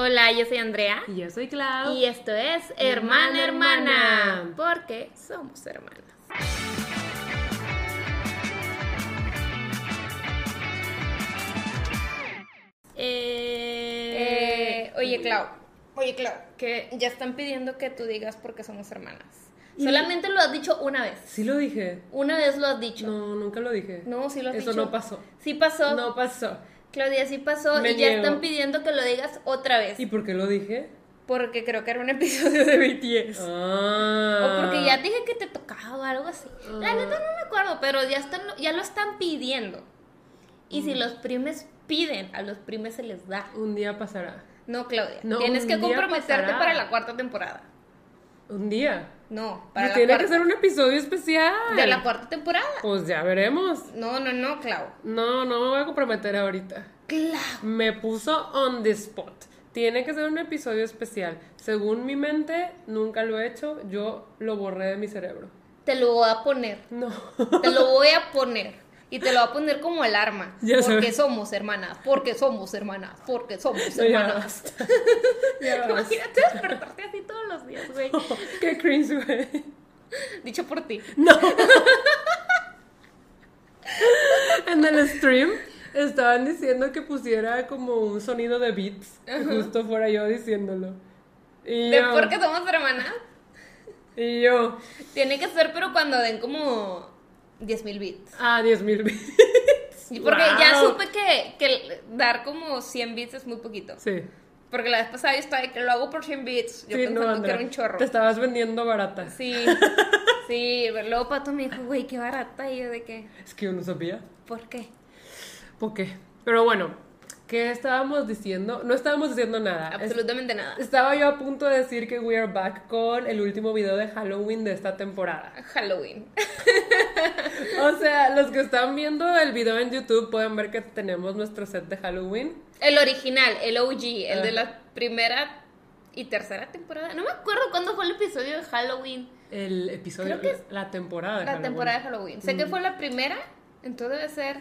Hola, yo soy Andrea. Y yo soy Clau. Y esto es Hermana Hermana, porque somos hermanas. Eh, oye, Clau. Oye, Clau, que ya están pidiendo que tú digas porque somos hermanas. Solamente lo has dicho una vez. Sí lo dije. Una vez lo has dicho. No, nunca lo dije. No, sí lo has Eso dicho. no pasó. Sí pasó. No pasó. Claudia, sí pasó. Me y ya están pidiendo que lo digas otra vez. ¿Y por qué lo dije? Porque creo que era un episodio de BTS. Ah. O porque ya dije que te tocaba o algo así. La neta no me acuerdo, pero ya, están, ya lo están pidiendo. Y Mm. si los primes piden, a los primes se les da. Un día pasará. No, Claudia. No, Tienes que comprometerte pasará. para la cuarta temporada. Un día. No, para la tiene cuarta. que ser un episodio especial. De la cuarta temporada. Pues ya veremos. No, no, no, Clau. No, no me voy a comprometer ahorita. Clau. Me puso on the spot. Tiene que ser un episodio especial. Según mi mente, nunca lo he hecho. Yo lo borré de mi cerebro. Te lo voy a poner. No. Te lo voy a poner. Y te lo voy a poner como alarma. Ya porque somos hermanas. Porque somos hermanas. Porque somos No, ya hermanas. Ya basta. Imagínate despertarte así todos los días, güey. Qué cringe, güey. Dicho por ti. No. en el stream estaban diciendo que pusiera como un sonido de beats. Justo fuera yo diciéndolo. Y De yo, porque somos hermanas. y yo, Tiene que ser, pero cuando den como 10 mil bits. ah, 10 mil beats. Y Porque ya supe que, que dar como 100 bits es muy poquito. Sí. Porque la vez pasada yo estaba que lo hago por 100 bits. Yo sí, pensando no, que era un chorro. Te estabas vendiendo barata. Sí, sí. pero Luego Pato me dijo, güey, qué barata. Y yo de que, Es que yo no sabía. ¿por qué? ¿Por qué? Pero bueno, ¿qué estábamos diciendo? No estábamos diciendo nada. Absolutamente nada. Estaba yo a punto de decir que we are back con el último video de Halloween de esta temporada. Halloween. O sea, los que están viendo el video en YouTube pueden ver que tenemos nuestro set de Halloween. El original, el OG, el de Ajá. la primera y tercera temporada. No me acuerdo cuándo fue el episodio de Halloween. El episodio, Creo que es la temporada de La Halloween. temporada de Halloween. Sé que fue la primera, entonces debe ser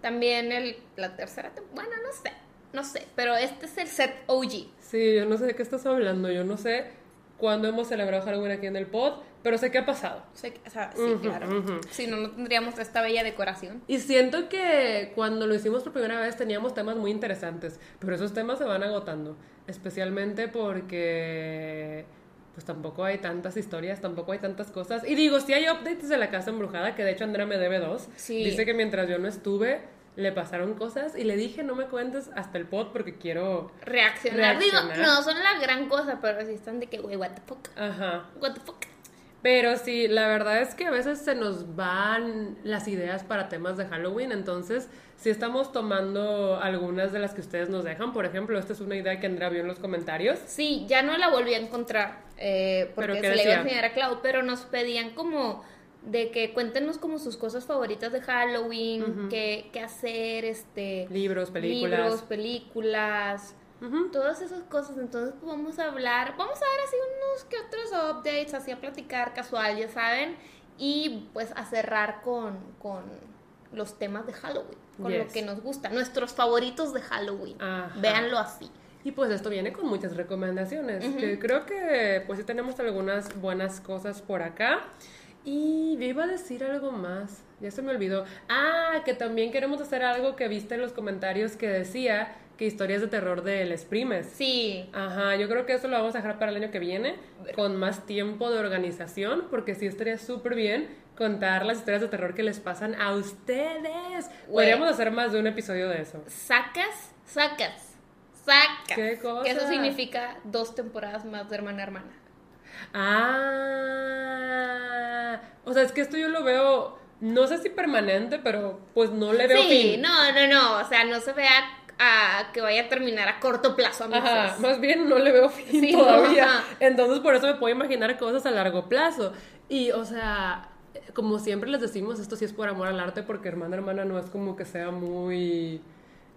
también el, la tercera temporada. Bueno, no sé, no sé, pero este es el set OG. Sí, yo no sé de qué estás hablando. Yo no sé cuándo hemos celebrado Halloween aquí en el pod, pero sé qué ha pasado. Sé que- o sea, sí, claro. Si no, no tendríamos esta bella decoración. Y siento que cuando lo hicimos por primera vez teníamos temas muy interesantes, pero esos temas se van agotando, especialmente porque pues tampoco hay tantas historias, tampoco hay tantas cosas. Y digo, sí hay updates de la casa embrujada, que de hecho Andrea me debe dos. Sí. Dice que mientras yo no estuve, le pasaron cosas y le dije, no me cuentes hasta el pod porque quiero... Reaccionar. Reaccionar. Digo, no son la gran cosa, pero sí están de que, güey, what the fuck. Ajá. What the fuck. Pero sí, la verdad es que a veces se nos van las ideas para temas de Halloween, entonces sí estamos tomando algunas de las que ustedes nos dejan. Por ejemplo, esta es una idea que Andrea vio en los comentarios. Sí, ya no la volví a encontrar eh, porque ¿Pero se le iba a enseñar a Clau, pero nos pedían como de que cuéntenos como sus cosas favoritas de Halloween, qué, qué hacer, este... Libros, películas. Libros, películas, todas esas cosas. Entonces, pues vamos a hablar, vamos a ver así unos que otros updates, así a platicar casual, ya saben, y pues a cerrar con, con los temas de Halloween, con lo que nos gusta, nuestros favoritos de Halloween. Ajá. Véanlo así. Y pues esto viene con muchas recomendaciones, que creo que pues sí tenemos algunas buenas cosas por acá. Y yo iba a decir algo más, ya se me olvidó. Ah, que también queremos hacer algo que viste en los comentarios que decía que historias de terror de Les Primes. Sí, Ajá, yo creo que eso lo vamos a dejar para el año que viene, con más tiempo de organización, porque sí estaría súper bien contar las historias de terror que les pasan a ustedes. Podríamos hacer más de un episodio de eso. sacas, sacas, ¿Qué cosa? Que eso significa dos temporadas más de hermana a hermana. Ah, o sea, es que esto yo lo veo, no sé si permanente, pero pues no le veo Sí, fin. no, no, no. O sea, no se vea a que vaya a terminar a corto plazo, amigos. Ajá, más bien no le veo fin Sí, todavía. Entonces por eso me puedo imaginar cosas a largo plazo. Y, o sea, como siempre les decimos, esto sí es por amor al arte, porque hermana hermana no es como que sea muy...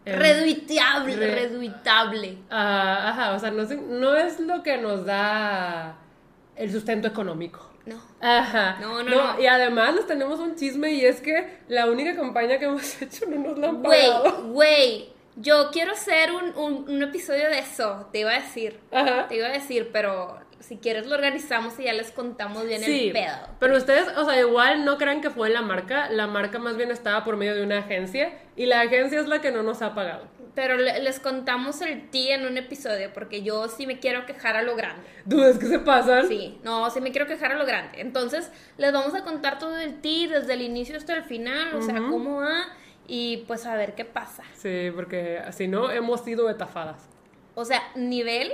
em, Reduitable, re- reduitable. ah, ajá, o sea, no, es- no es lo que nos da el sustento económico. No. Ajá. No, no, no. Y además les tenemos un chisme y es que la única campaña que hemos hecho no nos la han Güey, pagado. güey. Yo quiero hacer un, un, un episodio de eso, te iba a decir. Ajá. Te iba a decir, pero si quieres lo organizamos y ya les contamos bien Sí, el pedo. pero ustedes, o sea, igual no crean que fue la marca, la marca más bien estaba por medio de una agencia y la agencia es la que no nos ha pagado. Pero le- les contamos el ti en un episodio, porque yo sí me quiero quejar a lo grande. Dudas que se pasan. Sí, no, sí me quiero quejar a lo grande. Entonces, les vamos a contar todo el ti desde el inicio hasta el final, o sea, cómo va y pues a ver qué pasa. Sí, porque si no, hemos sido etafadas. O sea, nivel,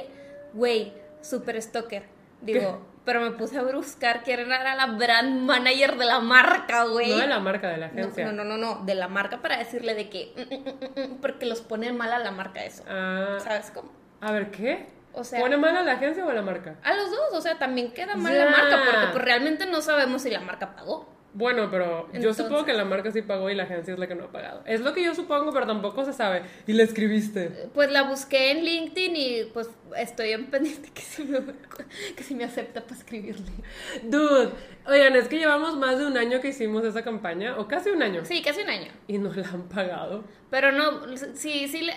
güey, super stalker. Digo, pero me puse a buscar quién era la brand manager de la marca, güey. No de la marca, de la agencia. no, no, no, no, de la marca para decirle de que, mm, mm, mm, mm, porque los pone mal a la marca eso. Ah, ¿Sabes cómo? a ver, ¿qué? O sea, ¿Pone mal a la agencia o a la marca? a los dos, o sea, también queda mal Ya. la marca, porque pues realmente no sabemos si la marca pagó. Bueno, pero yo supongo que la marca sí pagó y la agencia es la que no ha pagado. Es lo que yo supongo, pero tampoco se sabe. Y la escribiste. Pues la busqué en LinkedIn y pues estoy en pendiente que si me, que si me acepta para escribirle. Dude, oigan, es que llevamos más de un año que hicimos esa campaña, o casi un año, Sí, casi un año. y no la han pagado. Pero no, sí, sí, eh,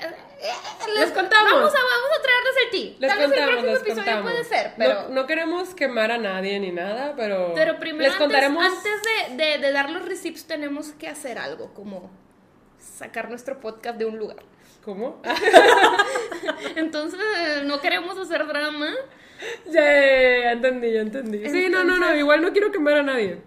Les contamos. Vamos a, vamos a traerles el ti. Les Tal vez el próximo episodio contamos. puede ser, No- pero... no, queremos quemar a nadie ni nada, pero, Pero primero, les antes, contaremos. antes de, de- de dar los receipts, tenemos que hacer algo, como sacar nuestro podcast de un lugar. ¿Cómo? Entonces, no queremos hacer drama. ya, ya entendí, ya entendí. sí, no, no, no, igual no quiero quemar a nadie.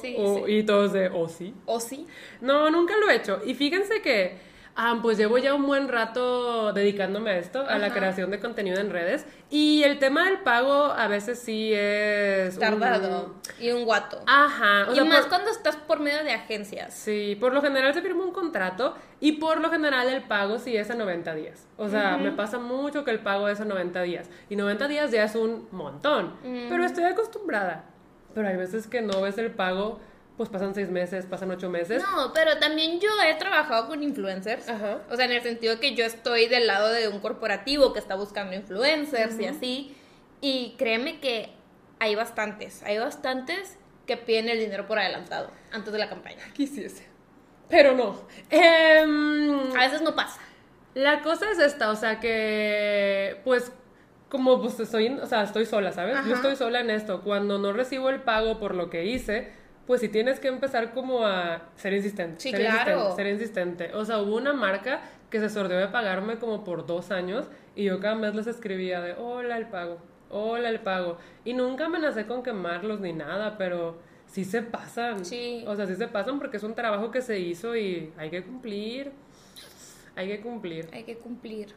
Sí, O- sí. Y todos de, o sí. O sí. No, nunca lo he hecho. Y fíjense que, ah, pues llevo ya un buen rato dedicándome a esto, a la Ajá. creación de contenido en redes. Y el tema del pago a veces sí es... un- Tardado. Y un guato. Ajá. o y sea, más por- cuando estás por medio de agencias. Sí, por lo general se firma un contrato y por lo general el pago sí es a 90 días. O sea, me pasa mucho que el pago es a 90 días. Y 90 días ya es un montón. Pero estoy acostumbrada. Pero hay veces que no ves el pago, pues pasan 6 meses, pasan 8 meses. No, pero también yo he trabajado con influencers. Ajá. O sea, en el sentido que yo estoy del lado de un corporativo que está buscando influencers y así. Y créeme que hay bastantes, hay bastantes que piden el dinero por adelantado antes de la campaña. Quisiese. Pero no. Em, A veces no pasa. La cosa es esta, o sea que, pues, como pues estoy, o sea, estoy sola, ¿sabes? Ajá. Yo estoy sola en esto. Cuando no recibo el pago por lo que hice, pues sí tienes que empezar como a ser insistente. Sí, ser claro. insistente, ser insistente. O sea, hubo una marca que se sordió de pagarme como por dos años y yo cada mes les escribía de, hola el pago, hola el pago. Y nunca amenacé con quemarlos ni nada, pero sí se pasan. Sí. O sea, sí se pasan porque es un trabajo que se hizo y hay que cumplir. Hay que cumplir. Hay que cumplir.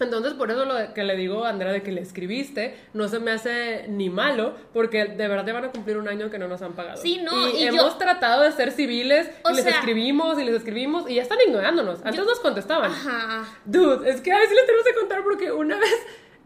Entonces, por eso lo que le digo a Andrea de que le escribiste, no se me hace ni malo, porque de verdad van a cumplir un año que no nos han pagado. Sí, no, y, y hemos yo- tratado de ser civiles, O y les sea- escribimos, y les escribimos, y ya están ignorándonos. Antes nos contestaban. Ajá. Dude, es que a ver si les tenemos que contar, porque una vez,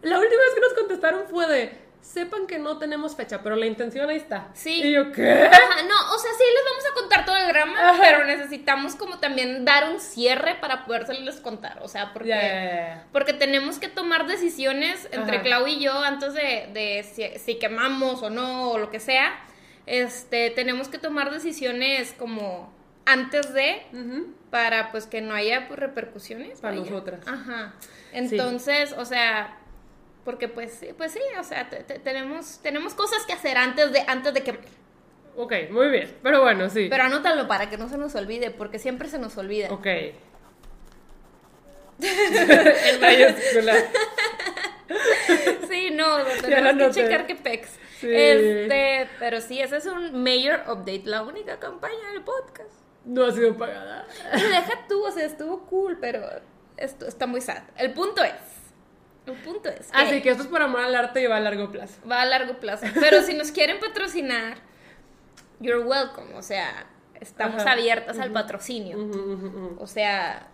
la última vez que nos contestaron fue de, sepan que no tenemos fecha, pero la intención ahí está. Sí. Y yo, ¿qué? Ajá, no, o sea, sí les vamos a contar todo el drama, Ajá. pero necesitamos como también dar un cierre para podérselos contar, o sea, porque... Porque tenemos que tomar decisiones entre Ajá. Clau y yo antes de, de si, si quemamos o no, o lo que sea. Este, tenemos que tomar decisiones como antes de, Ujú. para pues que no haya pues, repercusiones. Para vaya. nosotras. Ajá. Entonces, o sea, porque pues, sí, pues sí, o sea, te- te- tenemos, tenemos cosas que hacer antes de, antes de que... Ok, muy bien, pero bueno, sí. Pero anótalo para que no se nos olvide, porque siempre se nos olvida. Ok. en mayúscula. Sí, no, tenemos que checar que pex. Sí. Este, pero sí, ese es un mayor update, la única campaña del podcast. No ha sido pagada. Deja tú, o sea, estuvo cool, pero esto está muy sad. El punto es, el punto es que, Así que esto es por amor al arte y va a largo plazo. va a largo plazo. Pero si nos quieren patrocinar, you're welcome, o sea, estamos Ajá. abiertas al patrocinio. O sea,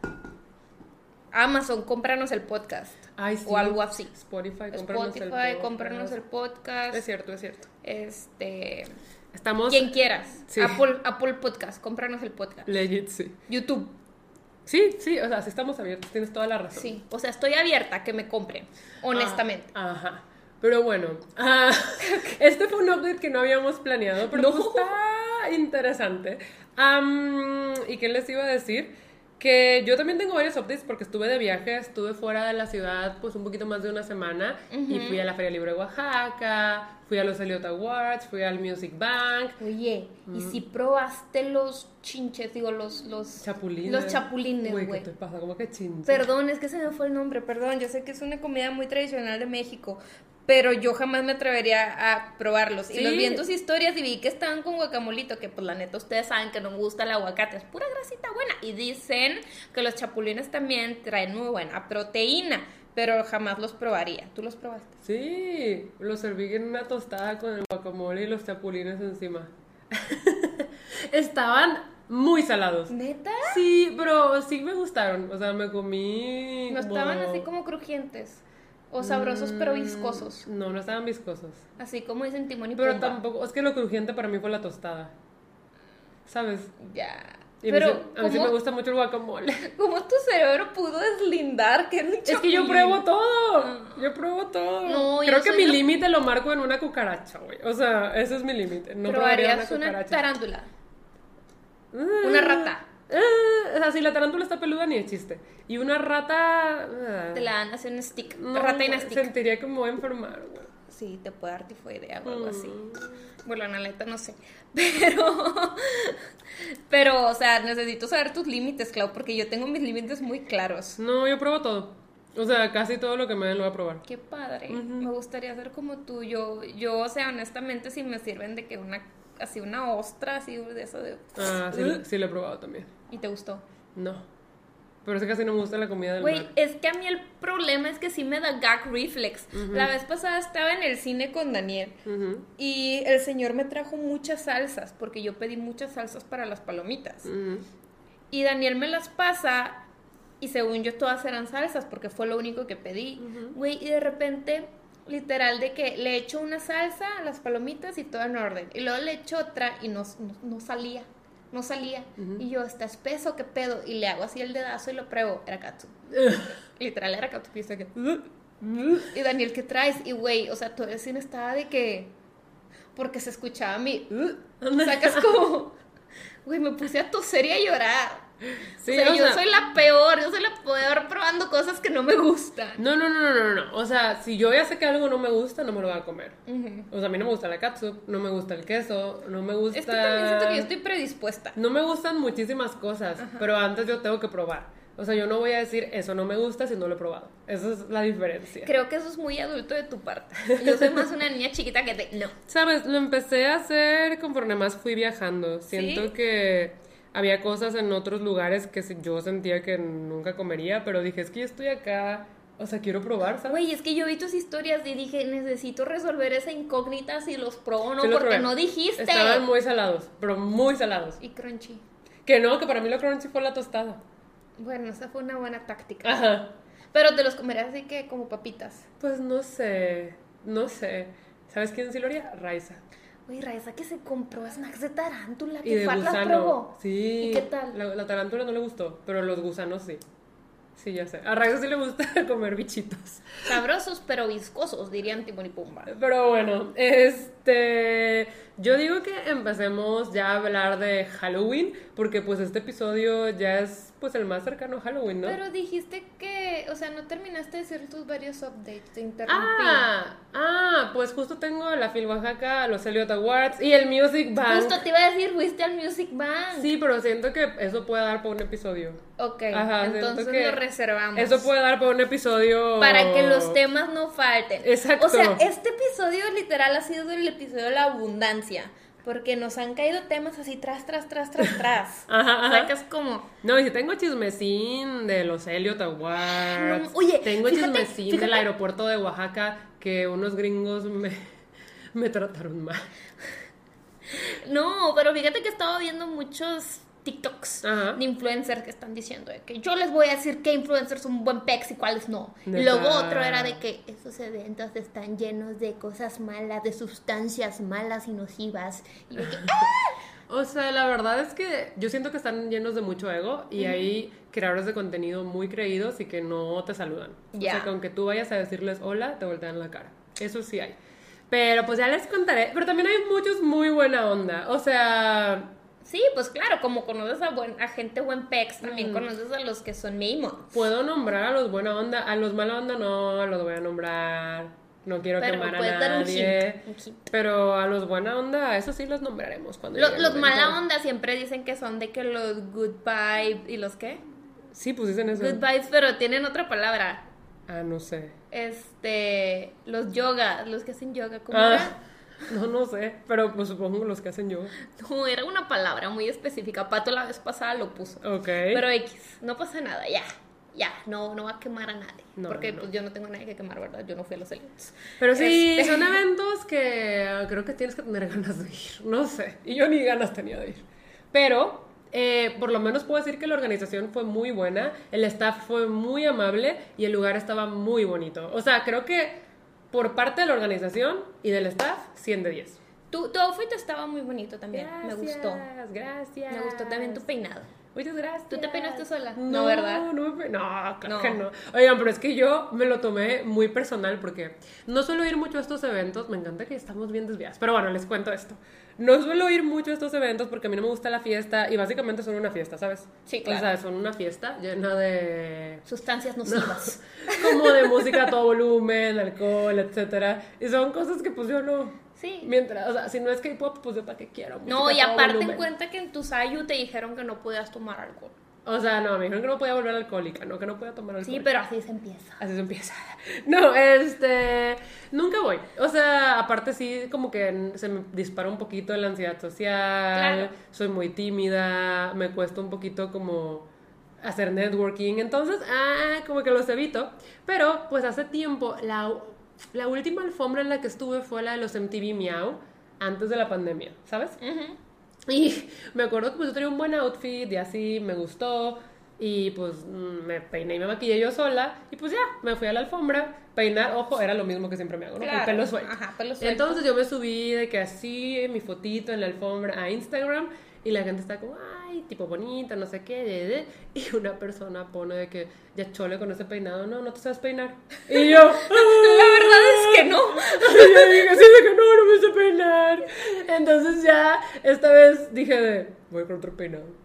Amazon, cómpranos el podcast. Ay, sí. O algo así. Spotify, cómpranos el Spotify, cómpranos el podcast. Es cierto, es cierto. Este, Estamos quien quieras. Sí. Apple, Apple Podcast, cómpranos el podcast. legit, sí. YouTube, Sí, sí, o sea, sí estamos abiertos, tienes toda la razón. sí. O sea, estoy abierta a que me compren, honestamente. Ah, ajá. Pero bueno, ah, este fue un update que no habíamos planeado, pero No. pues está interesante. ¿Y qué les iba a decir? Que yo también tengo varios updates porque estuve de viaje, estuve fuera de la ciudad pues un poquito más de una semana y fui a la Feria Libre de Oaxaca, fui a los Elliot Awards, fui al Music Bank. Oye, ¿y si probaste los chinches, digo, los... los Chapulines. Los chapulines, güey. ¿qué te pasa? ¿Cómo que chinches? Perdón, es que se me fue el nombre, perdón. Yo sé que es una comida muy tradicional de México, pero yo jamás me atrevería a probarlos. Y los vi en tus historias y vi que estaban con guacamolito, que pues la neta ustedes saben que no me gusta el aguacate, es pura grasita buena. Y dicen que los chapulines también traen muy buena proteína, pero jamás los probaría. ¿Tú los probaste? Sí, lo serví en una tostada con el guacamole y los chapulines encima. Estaban muy salados. ¿Neta? Sí, pero sí me gustaron. O sea, me comí. No como- estaban así como crujientes o sabrosos pero Mm, viscosos, No, no estaban viscosos. así como dicen Timón y Pero Pumba. tampoco. Es que lo crujiente para mí fue la tostada. ¿Sabes? Ya. Y a mí pero sí- a mí sí ¿cómo- me gusta mucho el guacamole. ¿Cómo tu cerebro pudo deslindar que era un Es que yo chapulín? pruebo todo. Yo pruebo todo. No, Creo que mi la- límite lo marco en una cucaracha, güey. O sea, ese es mi límite. No probaría ¿Probarías una una, cucaracha. tarántula? Mm. Una rata. Eh, o sea, si la tarántula está peluda ni de chiste. Y una rata. eh, Te la dan así en stick. no, rata stick. Sentiría que me voy a enfermar, güey. Sí, te puede dar tifoidea o algo así. Mm. Bueno, la neta no sé. Pero. Pero, o sea, necesito saber tus límites, Clau, porque yo tengo mis límites muy claros. No, yo pruebo todo. O sea, casi todo lo que me den lo voy a probar. Qué padre. Me gustaría ser como tú. Yo, yo, o sea, honestamente, si me sirven de que una. Así una ostra, así de eso de. Ah, sí, sí lo he probado también. ¿Y te gustó? No. Pero es que casi no me gusta la comida del Güey, es que a mí el problema es que sí me da gag reflex. La vez pasada estaba en el cine con Daniel y el señor me trajo muchas salsas porque yo pedí muchas salsas para las palomitas. Y Daniel me las pasa y según yo todas eran salsas porque fue lo único que pedí. Güey, y de repente, literal, de que le echo una salsa a las palomitas y todo en orden. Y luego le echo otra y no, no, no salía. No salía. Y yo, está espeso, ¿qué pedo? Y le hago así el dedazo y lo pruebo. Era katsu. Literal, era katsu. Y yo que... Y Daniel, ¿qué traes? Y güey, o sea, todo el cine estaba de que... Porque se escuchaba mi... Sacas como... Güey, me puse a toser y a llorar. Sí, o sea, o yo sea- soy la peor, yo soy la peor probando cosas que no me gustan. No, no, no, no, no, no. O sea, si yo ya sé que algo no me gusta, no me lo voy a comer. Ujú. O sea, a mí no me gusta la catsup, no me gusta el queso, no me gusta... Es que también siento que yo estoy predispuesta. No me gustan muchísimas cosas, pero antes yo tengo que probar. O sea, yo no voy a decir eso no me gusta si no lo he probado. Esa es la diferencia. Creo que eso es muy adulto de tu parte. Yo soy más una niña chiquita que te... No. Sabes, lo empecé a hacer conforme más fui viajando. Siento ¿Sí? que había cosas en otros lugares que yo sentía que nunca comería, pero dije, es que yo estoy acá, o sea, quiero probar, ¿sabes? Güey, es que yo vi tus historias y dije, necesito resolver esa incógnita si los probó o no, Sí porque probé. no dijiste. Estaban muy salados, pero muy salados. Y crunchy. Que no, que para mí lo crunchy fue la tostada. Bueno, esa fue una buena táctica. Ajá. Pero te los comerías así que como papitas. Pues no sé, no sé. ¿Sabes quién sí lo haría? Raiza. Güey, Raiza que se compró snacks de tarántula, Y que de fa- las gusano. probó. Sí. ¿Y qué tal? La, la tarántula no le gustó, pero los gusanos sí. Sí, ya sé. A Raiza sí le gusta comer bichitos. Sabrosos pero viscosos, dirían Timón y Pumba. Pero bueno, este. Yo digo que empecemos ya a hablar de Halloween, porque pues este episodio ya es pues el más cercano a Halloween, ¿no? Pero dijiste que, o sea, no terminaste de decir tus varios updates, te interrumpí. Ah, ah, pues justo tengo la Phil Oaxaca, los Elliot Awards y el Music Bank. Justo te iba a decir, fuiste al Music Bank. Sí, pero siento que eso puede dar para un episodio. Ok, Ajá, entonces que lo reservamos. Eso puede dar para un episodio. Para que los temas no falten. Exacto. O sea, este episodio literal ha sido el episodio de la abundancia. Porque nos han caído temas así tras, tras, tras, tras, tras. Ajá, ajá. Sacas como. No, y si tengo chismecín de los Elliot Awards. No, oye, tengo fíjate, chismecín fíjate. del aeropuerto de Oaxaca que unos gringos me, me trataron mal. No, pero fíjate que estaba viendo muchos TikToks Ajá. de influencers que están diciendo de que yo les voy a decir qué influencers son buen pex y cuáles no. Y luego otro era de que esos eventos están llenos de cosas malas, de sustancias malas y nocivas. Y de que, O sea, la verdad es que yo siento que están llenos de mucho ego y hay creadores de contenido muy creídos y que no te saludan. O sea, que aunque tú vayas a decirles hola, te voltean la cara. Eso sí hay. Pero pues ya les contaré. Pero también hay muchos muy buena onda. O sea, Sí, pues claro, como conoces a, buen, a gente buen pex, también Mm. conoces a los que son Maimons. Puedo nombrar a los buena onda, a los mala onda no los voy a nombrar. No quiero Pero quemar a puedes dar un nadie. un. Pero a los buena onda, eso sí los nombraremos cuando los momento. mala onda siempre dicen que son de que los good vibe y los qué? Sí, pues dicen eso. Good vibes, pero tienen otra palabra. Ah, no sé. Este, los yoga, los que hacen yoga, ¿cómo Ah, era? No, no sé. Pero pues supongo los que hacen yoga. No, era una palabra muy específica. Pato la vez pasada lo puso. Ok. Pero X, no pasa nada, ya. Ya, no, no va a quemar a nadie. No, porque no. pues yo no tengo nadie que quemar, ¿verdad? Yo no fui a los eventos. Pero sí, Este- son eventos que creo que tienes que tener ganas de ir. No sé. Y yo ni ganas tenía de ir. Pero eh, por lo menos puedo decir que la organización fue muy buena, el staff fue muy amable y el lugar estaba muy bonito. O sea, creo que por parte de la organización y del staff, 100 de 10. Tu, tu outfit estaba muy bonito también. Me gustó. Gracias. Me gustó también tu peinado. Muchas gracias. ¿Tú te peinaste sola? No, No, ¿verdad? No, me no, claro No. que no. Oigan, pero es que yo me lo tomé muy personal porque no suelo ir mucho a estos eventos. Me encanta que estamos bien desviadas. Pero bueno, les cuento esto. No suelo ir mucho a estos eventos porque a mí no me gusta la fiesta y básicamente son una fiesta, ¿sabes? Sí, claro. O sea, son una fiesta llena de Sustancias nocivas. como de música a todo volumen, alcohol, etcétera. Y son cosas que pues yo no. Sí. Mientras, o sea, si no es K-pop, pues yo para qué quiero. No, y aparte en cuenta que en tu Sayu te dijeron que no podías tomar alcohol. O sea, no, me dijeron que no podía volver alcohólica, no, que no podía tomar alcohol. Sí, pero así se empieza. Así se empieza. No, este. Nunca voy. O sea, aparte sí, como que se me dispara un poquito la ansiedad social. Claro. Soy muy tímida. Me cuesta un poquito como hacer networking. Entonces, ah, como que los evito. Pero, pues hace tiempo, la, la última alfombra en la que estuve fue la de los MTV Miau, antes de la pandemia, ¿sabes? Ujú. Y me acuerdo que pues yo tenía un buen outfit y así me gustó. Y pues mm, me peiné y me maquillé yo sola. Y pues ya, me fui a la alfombra. Peinar, ojo, era lo mismo que siempre me hago, ¿no? Con el Claro. pelo suelto. Ajá, pelo suelto. Entonces yo me subí de que así, mi fotito en la alfombra a Instagram. Y la gente está como, ay, tipo bonita, no sé qué. de, de". Y una persona pone de que, ya chole con ese peinado, no, no te sabes peinar. Y yo, que no. y yo dije, sí, que no, no me sé peinar. Entonces ya, esta vez dije voy con otro peinado.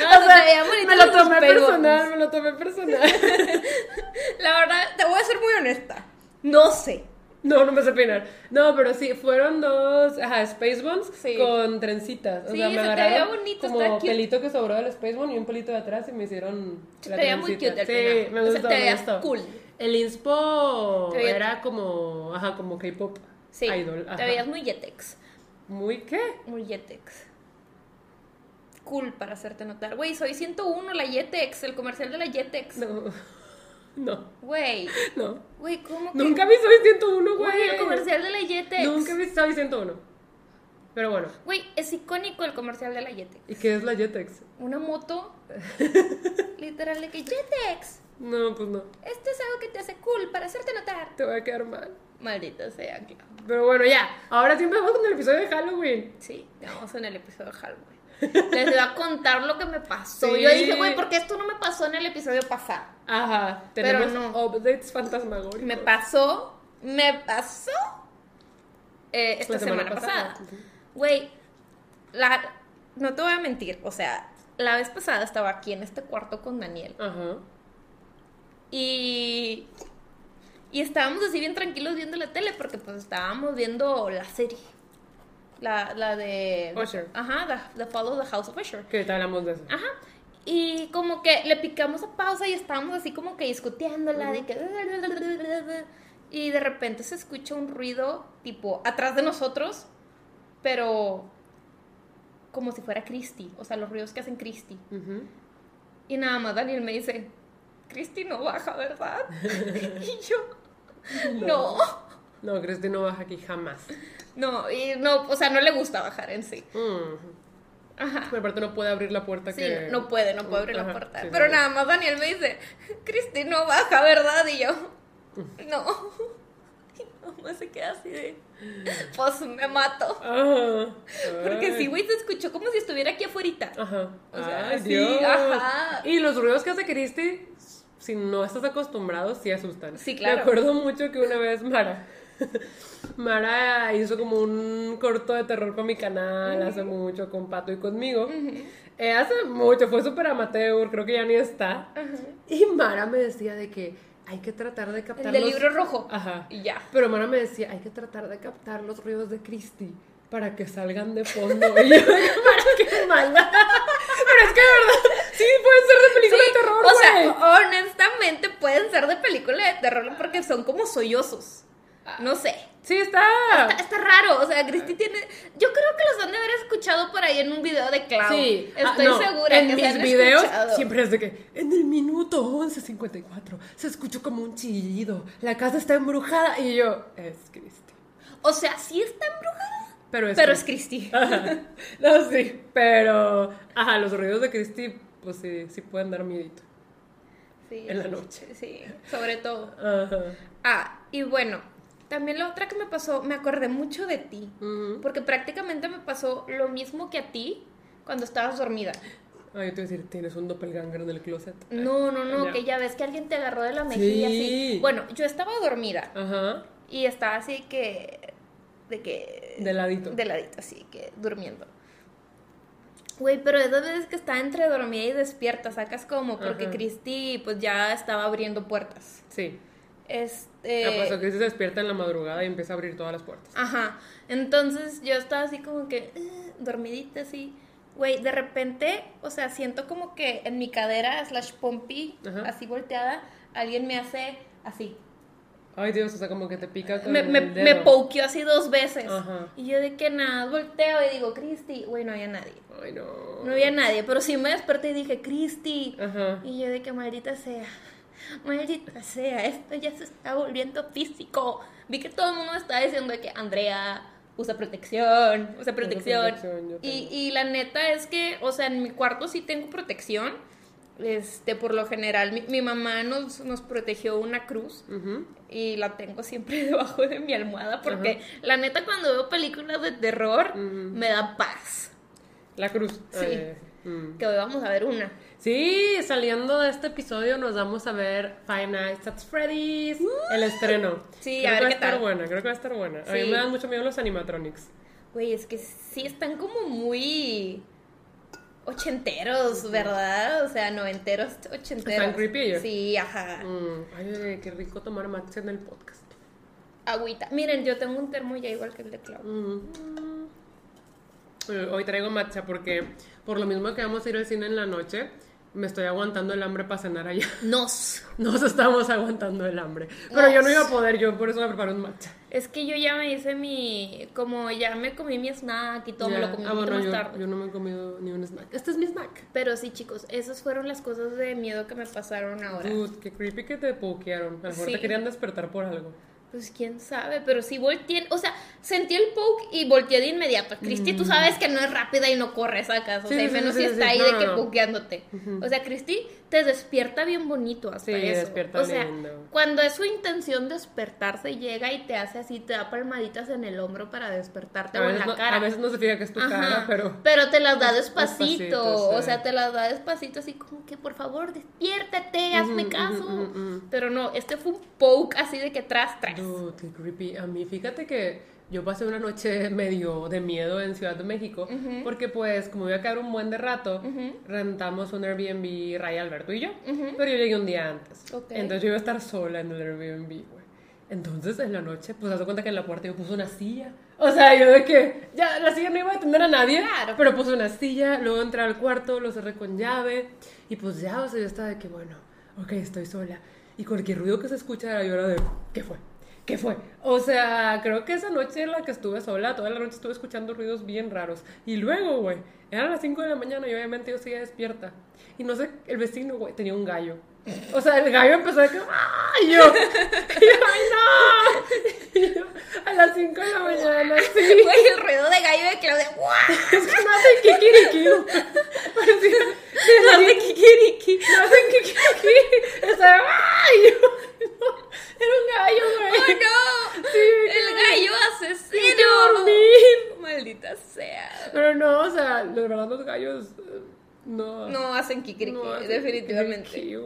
No, O sea, me lo tomé personal, me lo tomé personal. La verdad, te voy a ser muy honesta. No sé. No, no me sé peinar. No, pero sí, fueron dos, ajá, Space Buns Sí. con trencitas. O Sí, sea, me se te agarraron veía bonito, como pelito que sobró del Space Bun y un pelito de atrás y me hicieron Se la te veía muy cute el Sí, me O sea, gustó, te me gustó. cool. El inspo Te veía- era como, ajá, como K-pop Sí. idol. Te ajá. veías muy Yetex. ¿Muy qué? Muy Yetex. Cool para hacerte notar. Güey, soy 101 la Yetex, el comercial de la Yetex. No, no, Güey, no. güey, ¿cómo que? Nunca vi Soy 101, Güey, el comercial de la Yetex. Nunca vi Soy 101. Pero bueno, Güey, es icónico el comercial de la Yetex. ¿y qué es la Jetex? Una moto, literal, de que Yetex, No, pues no. esto es algo que te hace cool para hacerte notar. Te voy a quedar mal. Maldita sea, claro. Pero bueno, ya. Ahora sí empezamos con el episodio de Halloween. Sí, vamos en el episodio de Halloween. Les voy a contar lo que me pasó. Sí. Yo dije, güey, ¿por qué esto no me pasó en el episodio pasado? Ajá. Pero Tenemos no. updates fantasmagóricos. Me pasó, me pasó eh, esta La semana, semana pasada. Güey, no te voy a mentir, o sea, la vez pasada estaba aquí en este cuarto con Daniel Ajá. Y, y estábamos así bien tranquilos viendo la tele porque pues estábamos viendo la serie. La, la de... Usher. Ajá, the, the Follow the House of Usher. Que ahorita hablamos de eso. Ajá. Y como que le picamos a pausa y estábamos así como que discutiéndola de que... Y de repente se escucha un ruido tipo atrás de nosotros, pero como si fuera Christy, o sea, los ruidos que hacen Christy. Ujú. Y nada más Daniel me dice, Christy no baja, ¿verdad? y yo, no. No, Cristi no baja aquí jamás. no, y no, o sea, no le gusta bajar en sí. Mm. Ajá. Pero aparte no puede abrir la puerta Sí, que... no puede, no puede abrir la puerta. sí, Pero sí. nada más Daniel me dice, Cristi no baja, ¿verdad? Y yo, no. Y mamá se queda así de, pues me mato. Ajá. Porque sí, güey, se escuchó como si estuviera aquí afuera. Ajá. O sea, Ay, sí, Dios. ajá. Y los ruidos que hace Cristi, si no estás acostumbrado, sí asustan. Sí, claro. Me acuerdo mucho que una vez Mara Mara hizo como un corto de terror con mi canal hace mucho, con Pato y conmigo. Eh, hace mucho, fue súper amateur, creo que ya ni está. Y Mara me decía de que hay que tratar de captar El del los- libro rojo. Ajá. Y ya. Pero Mara me decía, hay que tratar de captar los ruidos de Christy para que salgan de fondo. Y yo, Mara, qué mala. Pero es que de verdad, sí, pueden ser de película de terror, O sea, honestamente pueden ser de película de terror porque son como sollozos. No sé. Sí, está. Está, está raro, o sea, Cristi tiene... Yo creo que los han de haber escuchado por ahí en un video de Clau. Sí, ah, Estoy no, segura en que se mis han videos escuchado. siempre es de que en el minuto 11.54 se escuchó como un chillido, la casa está embrujada y yo, es Cristi. O sea, sí está embrujada, Pero es pero es. Cristi. Ajá. No, sí, pero, ajá, los ruidos de Cristi, pues sí, sí pueden dar miedito. Sí, En la noche. Sí, sobre todo. Ajá. Ah, y bueno, también la otra que me pasó, me acordé mucho de ti. Porque prácticamente me pasó lo mismo que a ti cuando estabas dormida. Ay, yo te iba a decir, tienes un doppelganger en el closet. No, no, no, que ya ves que alguien te agarró de la mejilla Sí. así. Bueno, yo estaba dormida Ajá, y estaba así que. de que. De ladito. de ladito, así que durmiendo. Güey, pero esas veces que está entre dormida y despierta, sacas como porque Ajá. Cristi pues ya estaba abriendo puertas. Sí. Este. Ah, pues, que se despierta en la madrugada y empieza a abrir todas las puertas. Ajá. Entonces yo estaba así como que eh, dormidita así. Güey, de repente, o sea, siento como que en mi cadera slash pompi, Ajá. así volteada, alguien me hace así. Ay, Dios, o sea, como que te pica con Me, me, el dedo. me pokeó así dos veces. Ajá. Y yo de que nada, volteo y digo, Cristi, güey, no había nadie. Ay, no. No había nadie, pero sí me desperté y dije, Cristi. Ajá. Y yo de que maldita sea, maldita sea, esto ya se está volviendo físico. Vi que todo el mundo me estaba diciendo de que Andrea usa protección, usa protección. protección, y, y la neta es que, o sea, en mi cuarto sí tengo protección. Este, por lo general, mi, mi mamá nos, nos protegió una cruz Ujú. Y la tengo siempre debajo de mi almohada porque la neta cuando veo películas de terror me da paz. La cruz. Sí. Ay, mm. Que hoy vamos a ver una. Sí, saliendo de este episodio nos vamos a ver Five Nights at Freddy's, el estreno. Sí, creo a ver que va a estar tal. buena, creo que va a estar buena. A mí me dan mucho miedo los animatronics. Güey, es que sí están como muy ochenteros, ¿verdad? O sea, noventeros, ochenteros. Están creepy ellos. Sí, ajá. Mm, Ay, qué rico tomar matcha en el podcast. Agüita. Miren, yo tengo un termo ya igual que el de Clau. Mm. Hoy traigo matcha porque por lo mismo que vamos a ir al cine en la noche, me estoy aguantando el hambre para cenar allá. Nos. Nos estamos aguantando el hambre. Pero yo no iba a poder, yo por eso me preparo un matcha. Es que yo ya me hice mi. Como ya me comí mi snack y todo, me lo comí ah, bueno, más yo, tarde. yo no me he comido ni un snack. Este es mi snack. Pero sí, chicos, esas fueron las cosas de miedo que me pasaron ahora. Dude, qué creepy que te pokearon. A lo mejor Sí. te querían despertar por algo. Pues quién sabe, pero sí volteé, o sea, sentí el poke y volteé de inmediato. Cristi, tú sabes que no es rápida y no corre, sacas, o Mm. Sí, sea, sí, menos sí, si está ahí No, de que pokeándote. O sea, Cristi te despierta bien bonito hasta Sí, eso. despierta o sea, lindo. cuando es su intención despertarse, llega y te hace así, te da palmaditas en el hombro para despertarte A o en la no, cara. a veces no se fija que es tu Ajá, cara, pero... te las da Des- despacito, despacito, o sea, te las da despacito, así como que por favor despiértate, hazme caso. Pero no, este fue un poke así de que tras, tras. Dude, qué creepy. A mí, fíjate que yo pasé una noche medio de miedo en Ciudad de México, porque pues como iba a quedar un buen de rato, rentamos un Airbnb Ray Alberto y yo, pero yo llegué un día antes. Entonces yo iba a estar sola en el Airbnb, güey. Entonces en la noche, pues haz cuenta que en la puerta yo puse una silla. O sea, yo de que ya la silla no iba a atender a nadie, Claro. pero puse una silla, luego entré al cuarto, lo cerré con llave y pues ya, o sea, yo estaba de que bueno, ok, estoy sola. Y cualquier ruido que se escuchara, yo era de, ¿qué fue? ¿Qué fue? O sea, creo que esa noche en la que estuve sola, toda la noche estuve escuchando ruidos bien raros. Y luego, güey, eran las 5 de la mañana y obviamente yo seguía despierta. Y no sé, el vecino, güey, tenía un gallo. O sea, el gallo empezó a que, ¡ay! Yo, yo, ¡ay, no! A las 5 de la mañana, sí. Güey, el ruido de gallo de Claudia. ¡guau! Es que no hacen kikiriki. Parecía, No hace kikiriki. no hacen kikiriki. Estaba, ¡ay! Y yo, era un gallo, güey. ¡Oh, no! Sí, ¡El gallo asesino! Maldita sea. Pero no, o sea, de verdad los gallos eh, no. No hacen kikiriki, no hacen definitivamente.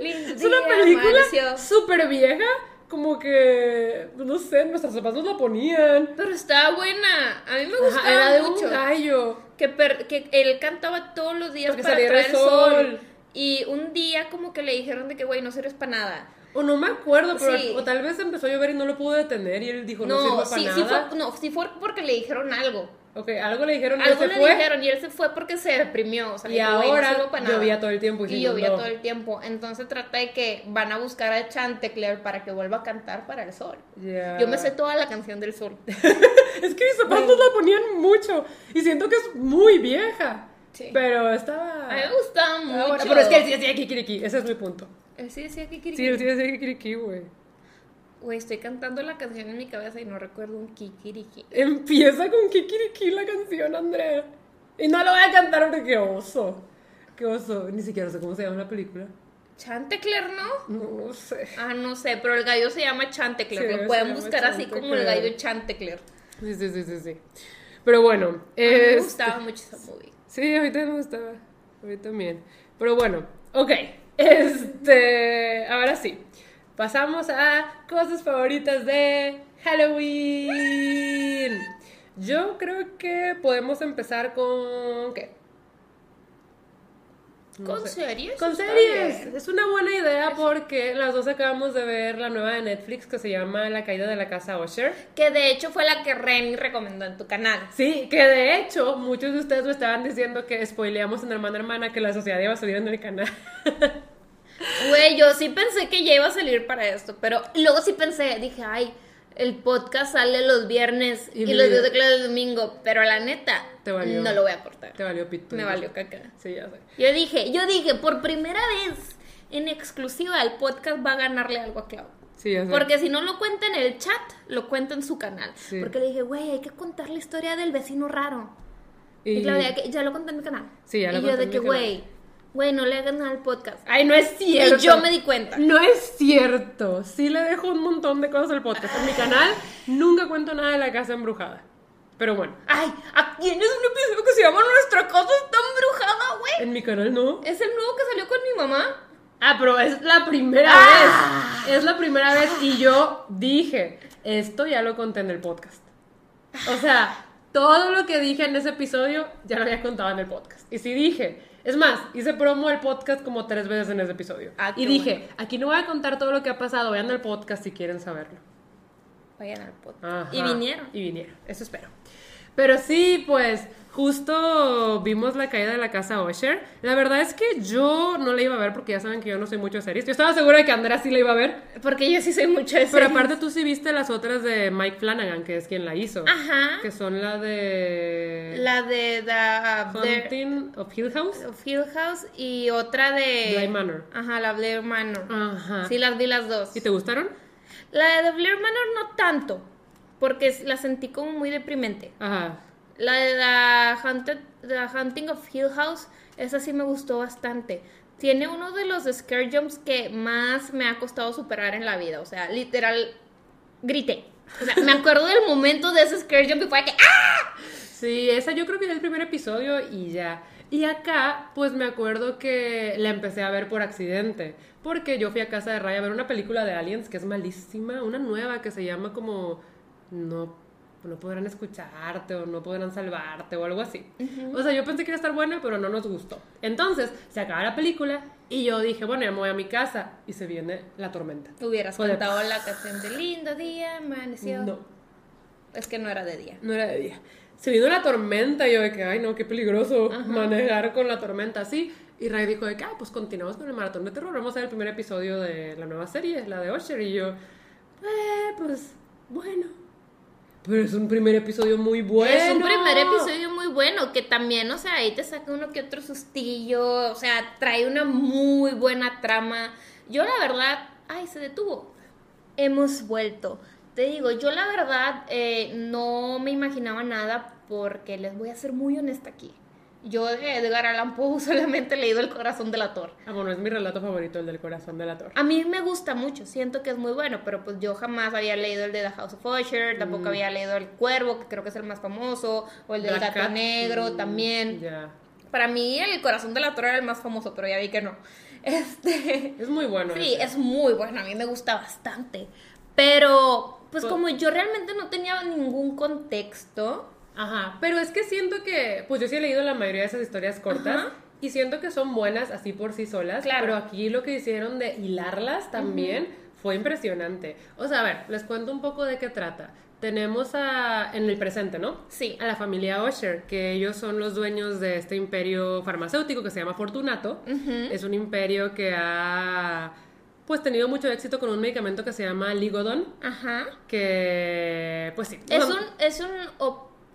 Lindo Es una día, película amaneció. súper vieja, como que, no sé, nuestros papás nos la ponían. Pero estaba buena. A mí me Ajá, gustaba era de mucho. un gallo. que, per- que él cantaba todos los días Para que para traer el sol. sol. Y un día como que le dijeron de que, güey, no sirves para nada. O no me acuerdo, pero Sí. o tal vez empezó a llover y no lo pudo detener y él dijo, no, No, sirve para sí, nada. fue, no, sí fue porque le dijeron algo. Ok, algo le dijeron y Algo él le se fue. dijeron y él se fue porque se deprimió. O sea, Y le dijo, "Güey, no ahora sirvo para nada". llovía todo el tiempo y Y llovía todo el tiempo. Entonces trata de que van a buscar a Chantecler para que vuelva a cantar para el sol. Yo me sé toda la canción del sol. Es que mis papás nos la ponían mucho y siento que es muy vieja. Sí. Pero estaba... A mí me gustaba mucho. Pero es que él sí decía Kikiriki, ese es mi punto. Él sí decía que Sí, él sí decía Kikiriki, güey. Güey, estoy cantando la canción en mi cabeza y no recuerdo un kikiriki. Empieza con Kikiriki la canción, Andrea. Y no lo voy a cantar porque qué oso. Qué oso. Ni siquiera sé cómo se llama la película. Chantecler, ¿no? No sé. Ah, no sé, pero el gallo se llama Chantecler. Sí, Lo pueden buscar así como el gallo Chantecler. Sí, sí, sí, sí, sí. Pero bueno. A mí este- me gustaba mucho esa movie. Sí, a mí también me gustaba. A mí también. Pero bueno, ok. Este. Ahora sí. Pasamos a cosas favoritas de Halloween. Yo creo que podemos empezar con. ¿Qué? No ¿Con sé. series? Con series. bien. Es una buena idea porque las dos acabamos de ver la nueva de Netflix que se llama La caída de la casa Usher. Que de hecho fue la que Remy recomendó en tu canal. Sí, que de hecho muchos de ustedes me estaban diciendo que spoileamos en Hermana Hermana que la sociedad iba a salir en el canal. Güey, yo sí pensé que ya iba a salir para esto, pero luego sí pensé, dije, ay, el podcast sale los viernes Y y, los video- videos de clase el domingo, pero la neta, Te valió. no lo voy a aportar. Te valió pito. Me valió caca. Sí, ya sé. Yo dije, yo dije, por primera vez en exclusiva el podcast va a ganarle algo a Clau. Sí, ya sé. Porque si no lo cuenta en el chat, lo cuenta en su canal. Sí. Porque le dije, güey, hay que contar la historia del vecino raro. Y, Y- Claudia, ya lo conté en mi canal. Sí, ya lo Y yo de en que, güey, güey, no le hagan nada al podcast. Ay, no es cierto. Y yo me di cuenta. No es cierto. Sí le dejo un montón de cosas al podcast. En mi canal nunca cuento nada de la casa embrujada. Pero bueno, Ay, aquí tienes un episodio que se llama Nuestra casa está embrujada, güey. en mi canal no. Es el nuevo que salió con mi mamá. Ah, pero es la primera Ah. vez. Es la primera vez y yo dije, esto ya lo conté en el podcast. O sea, todo lo que dije en ese episodio ya lo había contado en el podcast. Y sí dije, es más, hice promo al podcast como tres veces en ese episodio. Ah, y dije, aquí no voy a contar todo lo que ha pasado, vean el podcast si quieren saberlo. Vayan al podcast. Ajá. Y vinieron. Y vinieron, eso espero. Pero sí, pues justo vimos la caída de la casa Usher. La verdad es que yo no la iba a ver porque ya saben que yo no soy mucho de series. Yo estaba segura de que Andrea sí la iba a ver. Porque yo sí soy mucho de Pero aparte tú sí viste las otras de Mike Flanagan, que es quien la hizo. Ajá. Que son la de La de The, the Haunting of Hill House. of Hill House y otra de Bly Manor. Ajá, la Blair Manor. Ajá. Sí, las vi las dos. ¿Y te gustaron? La de The Blair Manor no tanto, porque la sentí como muy deprimente. Ajá. La de The, Haunted, The Hunting of Hill House, esa sí me gustó bastante. Tiene uno de los scare jumps que más me ha costado superar en la vida. O sea, literal, grité. O sea, me acuerdo del momento de ese scare jump y fue que ¡ah! Sí, esa yo creo que era el primer episodio y ya. Y acá, pues me acuerdo que la empecé a ver por accidente. Porque yo fui a casa de Raya a ver una película de Aliens que es malísima, una nueva que se llama como No, no podrán escucharte o no podrán salvarte o algo así. O sea, yo pensé que iba a estar buena, pero no nos gustó. Entonces, se acaba la película y yo dije, bueno, ya me voy a mi casa y se viene la tormenta. Hubieras de- cantado la canción de Lindo Día, amaneció. No. Es que no era de día. No era de día. Se vino la tormenta y yo de que, ay no, qué peligroso manejar con la tormenta así. Y Ray dijo de que, ah, pues continuamos con el maratón de terror. Vamos a ver el primer episodio de la nueva serie, la de Usher. Y yo, eh, pues, bueno. Pero es un primer episodio muy bueno. Es un primer episodio muy bueno, que también, o sea, ahí te saca uno que otro sustillo, o sea, trae una muy buena trama. Yo la verdad, ay, se detuvo. Hemos vuelto. Te digo, yo la verdad eh, no me imaginaba nada porque les voy a ser muy honesta aquí. Yo de Edgar Allan Poe solamente he leído El corazón del ator. Ah, bueno, es mi relato favorito, el del corazón de la torre. A mí me gusta mucho, siento que es muy bueno, pero pues yo jamás había leído el de The House of Usher, tampoco había leído El Cuervo, que creo que es el más famoso, o el del Black Gato Cat, Negro mm, también. Ya. Para mí el corazón de la torre era el más famoso, pero ya vi que no. Este. Es muy bueno. Sí, es muy bueno. A mí me gusta bastante. Pero, pues, como yo realmente no tenía ningún contexto. Ajá. Pero es que siento que, pues yo sí he leído la mayoría de esas historias cortas. Y siento que son buenas así por sí solas. Claro. Pero aquí lo que hicieron de hilarlas también fue impresionante. O sea, a ver, les cuento un poco de qué trata tenemos a, en el presente, ¿no? Sí. A la familia Osher, que ellos son los dueños de este imperio farmacéutico que se llama Fortunato. Es un imperio que ha pues tenido mucho éxito con un medicamento que se llama Ligodon. Ajá. Que, pues sí. Es un, es un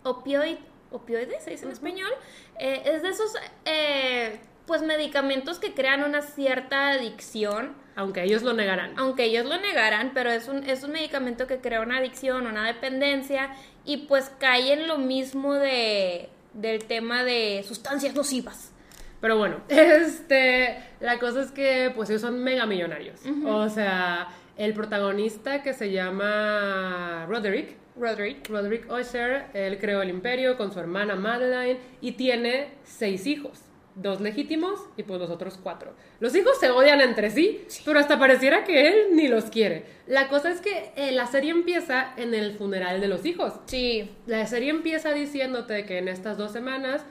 opioide, opioide, se dice en español. Eh, es de esos, eh, pues, medicamentos que crean una cierta adicción aunque ellos lo negaran. Aunque ellos lo negaran, pero es un, es un medicamento que crea una adicción, una dependencia, y pues cae en lo mismo de, del tema de sustancias nocivas. Pero bueno, este, la cosa es que pues ellos son mega millonarios. O sea, el protagonista que se llama Roderick. Roderick. Roderick Usher, él creó el imperio con su hermana Madeline y tiene seis hijos dos legítimos y pues los otros cuatro. Los hijos se odian entre sí, pero hasta pareciera que él ni los quiere. La cosa es que eh, la serie empieza en el funeral de los hijos. Sí. La serie empieza diciéndote que en estas dos semanas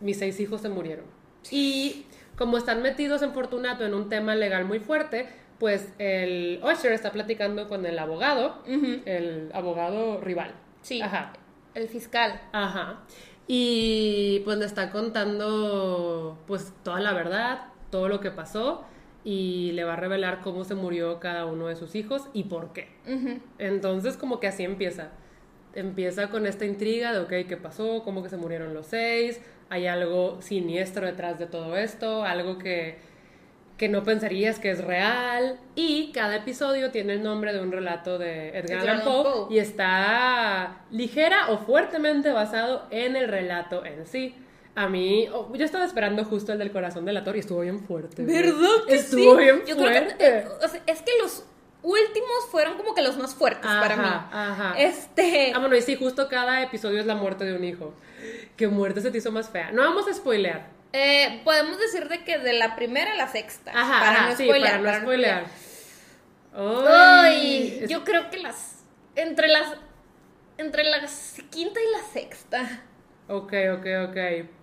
mis seis hijos se murieron. Y como están metidos en Fortunato en un tema legal muy fuerte, pues el Usher está platicando con el abogado, el abogado rival. Sí. Ajá. El fiscal. Ajá. Y pues le está contando pues toda la verdad, todo lo que pasó y le va a revelar cómo se murió cada uno de sus hijos y por qué. Entonces como que así empieza. Empieza con esta intriga de, ok, ¿qué pasó? ¿Cómo que se murieron los seis? ¿Hay algo siniestro detrás de todo esto? ¿Algo que que no pensarías que es real. Y cada episodio tiene el nombre de un relato de Edgar Allan Poe y está ligera o fuertemente basado en el relato en sí. A mí, oh, yo estaba esperando justo el del corazón del ator y estuvo bien fuerte. ¿Verdad? estuvo bien fuerte. Eh, es que los últimos fueron como que los más fuertes para mí. Ajá. Este. Ah, bueno, y sí, justo cada episodio es la muerte de un hijo. ¿Qué muerte se te hizo más fea? No vamos a spoilear. Eh, podemos decir de que de la primera a la sexta. Ajá, para no spoilear. para no spoilear. Ay, yo creo que las. Entre las. Entre la quinta y la sexta. Ok, ok, ok.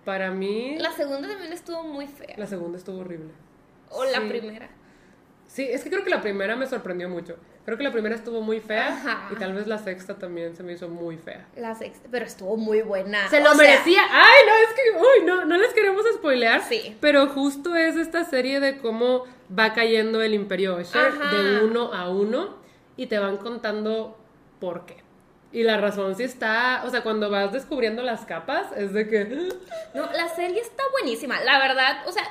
Para mí. La segunda también estuvo muy fea. La segunda estuvo horrible. O la primera. Sí, es que creo que la primera me sorprendió mucho. Creo que la primera estuvo muy fea y tal vez la sexta también se me hizo muy fea. La sexta, pero estuvo muy buena. Se lo merecía. Ay, no, es que, uy, no, no les queremos spoilear. Sí. Pero justo es esta serie de cómo va cayendo el Imperio Usher de uno a uno y te van contando por qué. Y la razón sí está, o sea, cuando vas descubriendo las capas, es de que... No, la serie está buenísima, la verdad, o sea,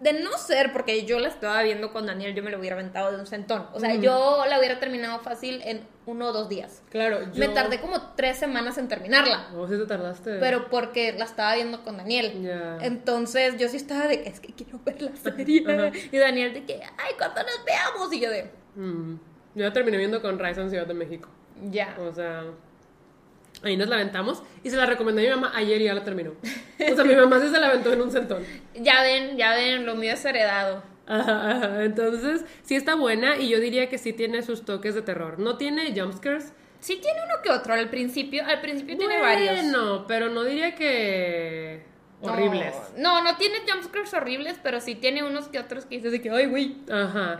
de no ser porque yo la estaba viendo con Daniel, yo me lo hubiera aventado de un centón. O sea, yo la hubiera terminado fácil en uno o dos días. Claro, yo... Me tardé como tres semanas en terminarla. ¿Cómo sí te tardaste? Pero porque la estaba viendo con Daniel. Entonces yo sí estaba de, es que quiero ver la serie. y Daniel de que, ay, ¿cuándo nos veamos? Y yo de... Mm. Yo la terminé viendo con Rise en Ciudad de México. Ya. O sea... Ahí nos la aventamos y se la recomendé a mi mamá ayer y ya la terminó. O sea, mi mamá se la aventó en un centón. Ya ven, ya ven, lo mío es heredado. Ajá, ajá. Entonces, sí está buena y yo diría que sí tiene sus toques de terror. No tiene jumpscares. Sí tiene uno que otro al principio. Al principio tiene varios. No, pero no diría que horribles. No, no, tiene jumpscares horribles, pero sí tiene unos que otros que dices de que, ay, güey. Ajá.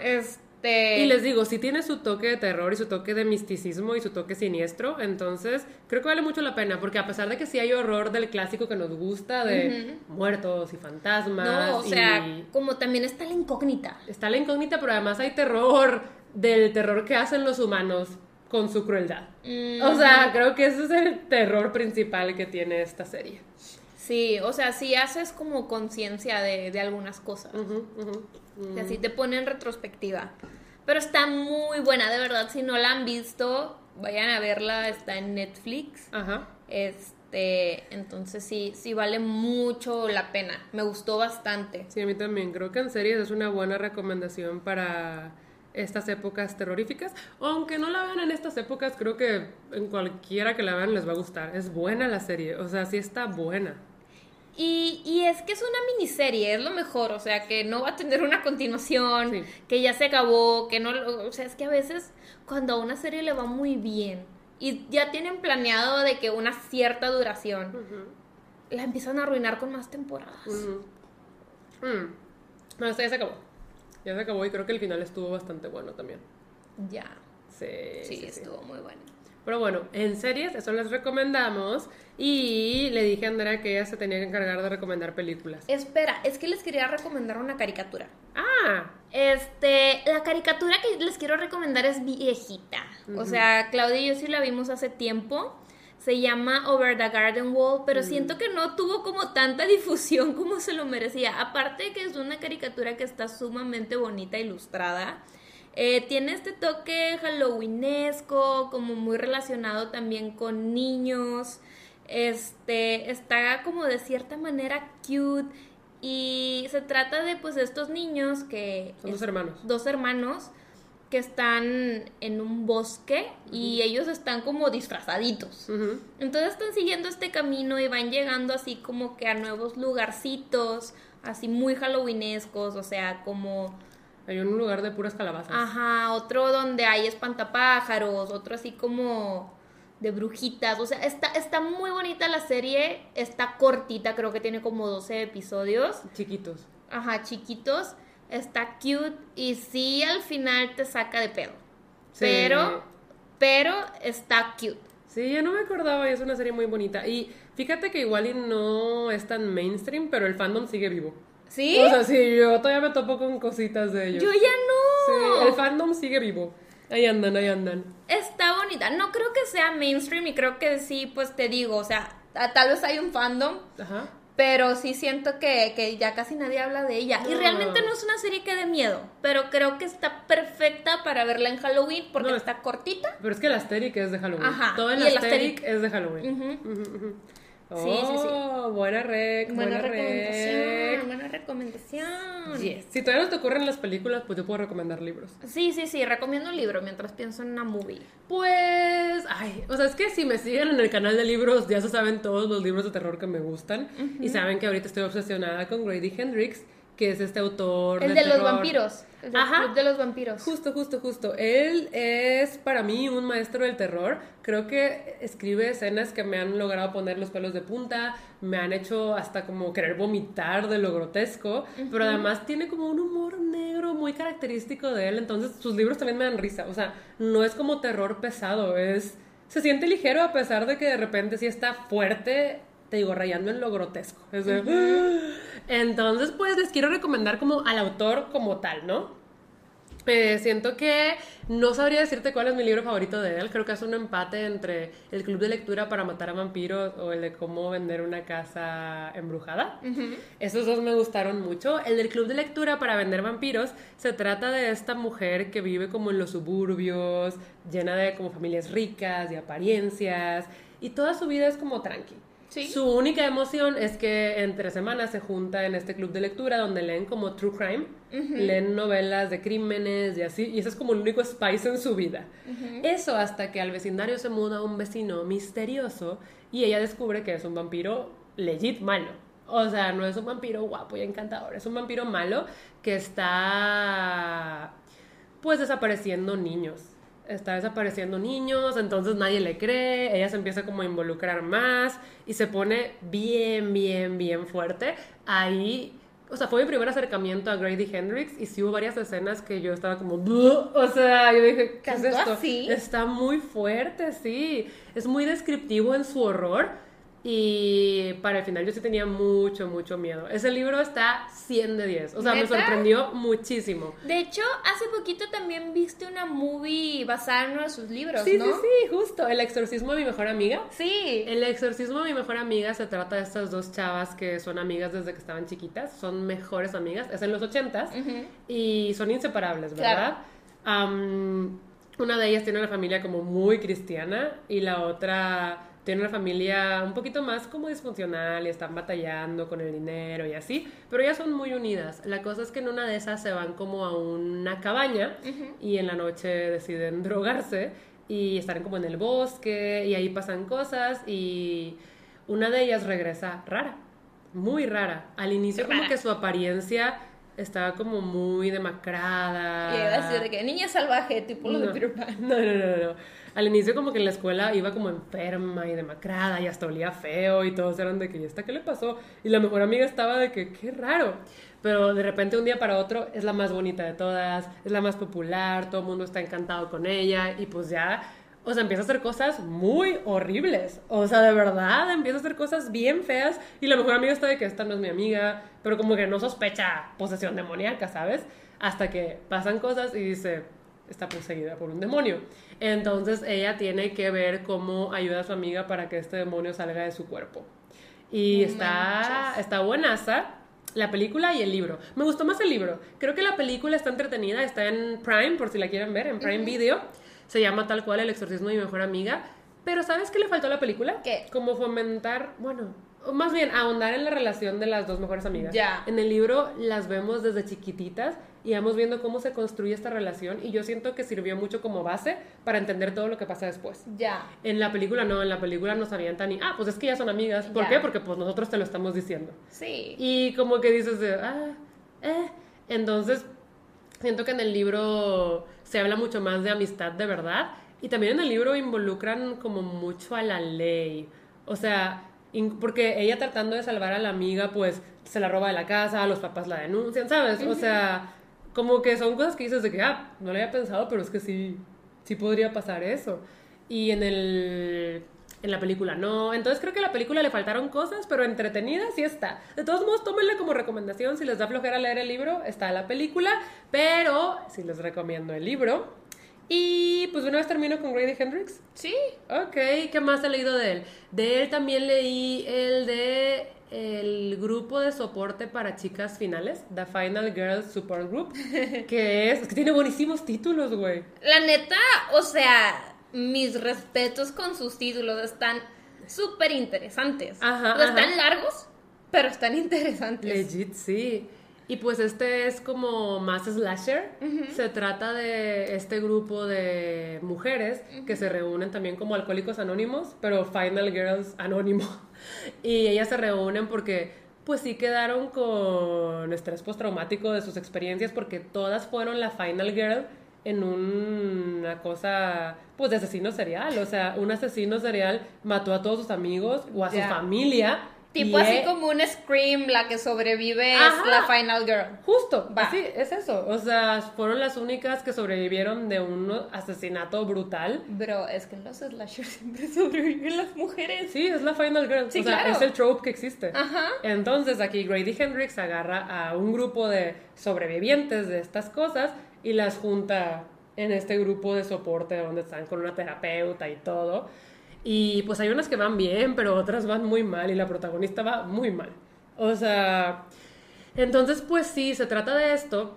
Y les digo, si tiene su toque de terror y su toque de misticismo y su toque siniestro, entonces creo que vale mucho la pena, porque a pesar de que sí hay horror del clásico que nos gusta, de muertos y fantasmas. No, o sea, como también está la incógnita. Está la incógnita, pero además hay terror del terror que hacen los humanos con su crueldad. O sea, creo que ese es el terror principal que tiene esta serie. Sí, o sea, si haces como conciencia de, de, algunas cosas. Y así te pone en retrospectiva. Pero está muy buena, de verdad. Si no la han visto, vayan a verla. Está en Netflix. Ajá. Este, entonces sí, sí vale mucho la pena. Me gustó bastante. Sí, a mí también. Creo que en series es una buena recomendación para estas épocas terroríficas. Aunque no la vean en estas épocas, creo que en cualquiera que la vean les va a gustar. Es buena la serie. O sea, sí está buena. Y, y, es que es una miniserie, es lo mejor, o sea, que no va a tener una continuación, que ya se acabó, que no, o sea, es que a veces cuando a una serie le va muy bien y ya tienen planeado de que una cierta duración, la empiezan a arruinar con más temporadas. Mm. No, ya se acabó. Ya se acabó y creo que el final estuvo bastante bueno también. Ya. Sí, sí, estuvo muy bueno. Pero bueno, en series, eso les recomendamos. Y le dije a Andrea que ella se tenía que encargar de recomendar películas. Espera, es que les quería recomendar una caricatura. Ah. Este, la caricatura que les quiero recomendar es viejita. O sea, Claudia y yo sí la vimos hace tiempo. Se llama Over the Garden Wall, pero siento que no tuvo como tanta difusión como se lo merecía. Aparte de que es una caricatura que está sumamente bonita, ilustrada. Eh, tiene este toque halloweenesco, como muy relacionado también con niños. Este, está como de cierta manera cute. Y se trata de pues estos niños que... Son dos hermanos. Dos hermanos que están en un bosque y ellos están como disfrazaditos. Entonces están siguiendo este camino y van llegando así como que a nuevos lugarcitos, así muy halloweenescos, o sea, como... Hay un lugar de puras calabazas. Ajá, otro donde hay espantapájaros, otro así como de brujitas, o sea, está, está muy bonita la serie, está cortita, creo que tiene como 12 episodios. Chiquitos. Ajá, chiquitos está cute y sí al final te saca de pedo. Pero, pero está cute. Sí, ya no me acordaba y es una serie muy bonita. Y fíjate que igual y no es tan mainstream, pero el fandom sigue vivo. ¿Sí? O sea, sí, yo todavía me topo con cositas de ellos. Yo ya no. Sí, el fandom sigue vivo. Ahí andan, ahí andan. Está bonita. No creo que sea mainstream y creo que sí, pues te digo, o sea, tal vez hay un fandom. Ajá pero sí siento que, ya casi nadie habla de ella. Y realmente no es una serie que dé miedo, pero creo que está perfecta para verla en Halloween porque está cortita. Pero es que el Asterix es de Halloween. Ajá. Todo el, Asterix es de Halloween. Sí, sí, sí. Oh, buena rec, buena, recomendación, buena recomendación. Si todavía no te ocurren las películas, pues yo puedo recomendar libros. Sí, sí, sí, recomiendo un libro mientras pienso en una movie. Pues, ay, o sea, es que si me siguen en el canal de libros, ya se saben todos los libros de terror que me gustan. Y saben que ahorita estoy obsesionada con Grady Hendrix, que es este autor. El de, los vampiros. El Ajá. de los vampiros. Justo, justo, justo. Él es para mí un maestro del terror. Creo que escribe escenas que me han logrado poner los pelos de punta, me han hecho hasta como querer vomitar de lo grotesco, pero además tiene como un humor negro muy característico de él. Entonces sus libros también me dan risa. O sea, no es como terror pesado, es... Se siente ligero a pesar de que de repente sí está fuerte, te digo, rayando en lo grotesco. Entonces, pues les quiero recomendar como al autor como tal, ¿no? Eh, siento que no sabría decirte cuál es mi libro favorito de él. Creo que es un empate entre el club de lectura para matar a vampiros o el de cómo vender una casa embrujada. Esos dos me gustaron mucho. El del club de lectura para vender vampiros se trata de esta mujer que vive como en los suburbios, llena de como familias ricas y apariencias. Y toda su vida es como tranqui. Su única emoción es que entre semanas se junta en este club de lectura donde leen como true crime, leen novelas de crímenes y así, y eso es como el único spice en su vida. Eso hasta que al vecindario se muda un vecino misterioso y ella descubre que es un vampiro legit malo. O sea, no es un vampiro guapo y encantador, es un vampiro malo que está pues desapareciendo niños está desapareciendo niños, entonces nadie le cree, ella se empieza como a involucrar más y se pone bien, bien, bien fuerte. Ahí, o sea, fue mi primer acercamiento a Grady Hendrix y sí hubo varias escenas que yo estaba como, o sea, yo dije, ¿qué es esto? Está muy fuerte, sí, es muy descriptivo en su horror y para el final yo sí tenía mucho, mucho miedo. Ese libro está 100 de 10. O sea, me sorprendió muchísimo. De hecho, hace poquito también viste una movie basada en uno de sus libros, sí, ¿no? Sí, sí, justo. El exorcismo de mi mejor amiga. Sí. El exorcismo de mi mejor amiga se trata de estas dos chavas que son amigas desde que estaban chiquitas. Son mejores amigas. Es en los 80 y son inseparables, ¿verdad? una de ellas tiene una familia como muy cristiana y la otra tiene una familia un poquito más como disfuncional y están batallando con el dinero y así, pero ellas son muy unidas. La cosa es que en una de esas se van como a una cabaña y en la noche deciden drogarse y están como en el bosque y ahí pasan cosas y una de ellas regresa rara. muy rara. Al inicio como que su apariencia estaba como muy demacrada. Y de que niña salvaje, tipo lo de Peter Pan. No, no, no, no. Al inicio como que en la escuela iba como enferma y demacrada y hasta olía feo y todos eran de que, ¿y esta qué le pasó? Y la mejor amiga estaba de que, qué raro. Pero de repente un día para otro es la más bonita de todas, es la más popular, todo el mundo está encantado con ella y pues ya o sea, empieza a hacer cosas muy horribles. O sea, de verdad, empieza a hacer cosas bien feas. Y la mejor amiga está de que esta no es mi amiga, pero como que no sospecha posesión demoníaca, ¿sabes? Hasta que pasan cosas y dice, está poseída por un demonio. Entonces ella tiene que ver cómo ayuda a su amiga para que este demonio salga de su cuerpo. Y está, está buenaza la película y el libro. Me gustó más el libro. Creo que la película está entretenida, está en Prime, por si la quieren ver, en Prime Video. Se llama tal cual El exorcismo de mi mejor amiga. Pero ¿sabes qué le faltó a la película? ¿Qué? Como fomentar, bueno, más bien ahondar en la relación de las dos mejores amigas. Ya. En el libro las vemos desde chiquititas y vamos viendo cómo se construye esta relación y yo siento que sirvió mucho como base para entender todo lo que pasa después. Ya. En la película no, en la película no sabían tan ni, ah, pues es que ya son amigas. ¿Por qué? Porque pues nosotros te lo estamos diciendo. Sí. Y como que dices, de, ah, eh. Entonces, siento que en el libro se habla mucho más de amistad de verdad y también en el libro involucran como mucho a la ley. O sea, porque ella tratando de salvar a la amiga, pues se la roba de la casa, los papás la denuncian, ¿sabes? O sea, como que son cosas que dices de que, ah, no lo había pensado, pero es que sí, sí podría pasar eso. Y en el en la película no. Entonces creo que a la película le faltaron cosas, pero entretenida sí está. De todos modos, tómenla como recomendación. Si les da flojera leer el libro, está la película. Pero sí les recomiendo el libro. Y pues una vez termino con Grady Hendrix. Sí. Ok, ¿qué más he leído de él? De él también leí el de el grupo de soporte para chicas finales, The Final Girls Support Group, que es, es que tiene buenísimos títulos, güey. La neta, o sea, mis respetos con sus títulos. Están súper interesantes. Ajá, están largos, pero están interesantes. Legit, sí. Y pues este es como más slasher. Se trata de este grupo de mujeres que se reúnen también como alcohólicos anónimos, pero Final Girls anónimo. Y ellas se reúnen porque pues sí quedaron con estrés postraumático de sus experiencias porque todas fueron la Final Girl en una cosa, pues de asesino serial. O sea, un asesino serial mató a todos sus amigos o a su familia. Tipo así como un Scream, la que sobrevive es la Final Girl. Justo, así es eso. O sea, fueron las únicas que sobrevivieron de un asesinato brutal. Bro, es que en los slashers siempre sobreviven las mujeres. Sí, es la Final Girl. o sea, es el trope que existe. Ajá. Entonces aquí Grady Hendrix agarra a un grupo de sobrevivientes de estas cosas y las junta en este grupo de soporte donde están con una terapeuta y todo. Y pues hay unas que van bien, pero otras van muy mal y la protagonista va muy mal. O sea, entonces pues sí, se trata de esto.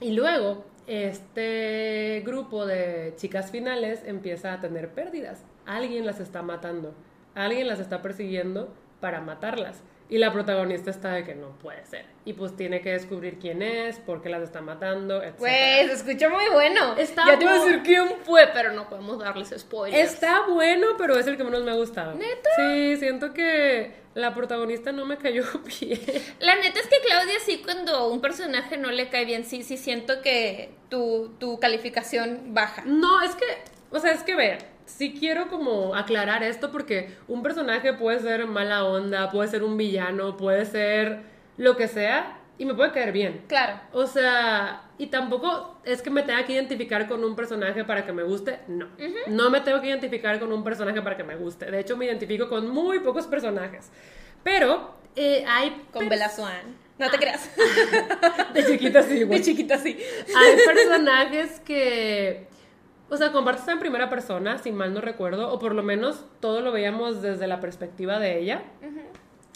Y luego este grupo de chicas finales empieza a tener pérdidas. Alguien las está matando, alguien las está persiguiendo para matarlas. Y la protagonista está de que no puede ser. Y pues tiene que descubrir quién es, por qué las está matando, etc. Pues, escucha muy bueno. Está ya te voy a decir quién fue, pero no podemos darles spoilers. Está bueno, pero es el que menos me ha gustado. ¿Neta? Sí, siento que la protagonista no me cayó bien. La neta es que Claudia sí, cuando un personaje no le cae bien, sí, sí siento que tu, tu calificación baja. No, es que, o sea, es que ver sí quiero como aclarar esto porque un personaje puede ser mala onda, puede ser un villano, puede ser lo que sea y me puede caer bien. Claro. O sea, y tampoco es que me tenga que identificar con un personaje para que me guste, no. No me tengo que identificar con un personaje para que me guste. De hecho, me identifico con muy pocos personajes. Pero eh, hay... Con Bella Swan. No te creas. De chiquita sí, De chiquita sí. Hay personajes que o sea, compartes en primera persona, si mal no recuerdo, o por lo menos todo lo veíamos desde la perspectiva de ella.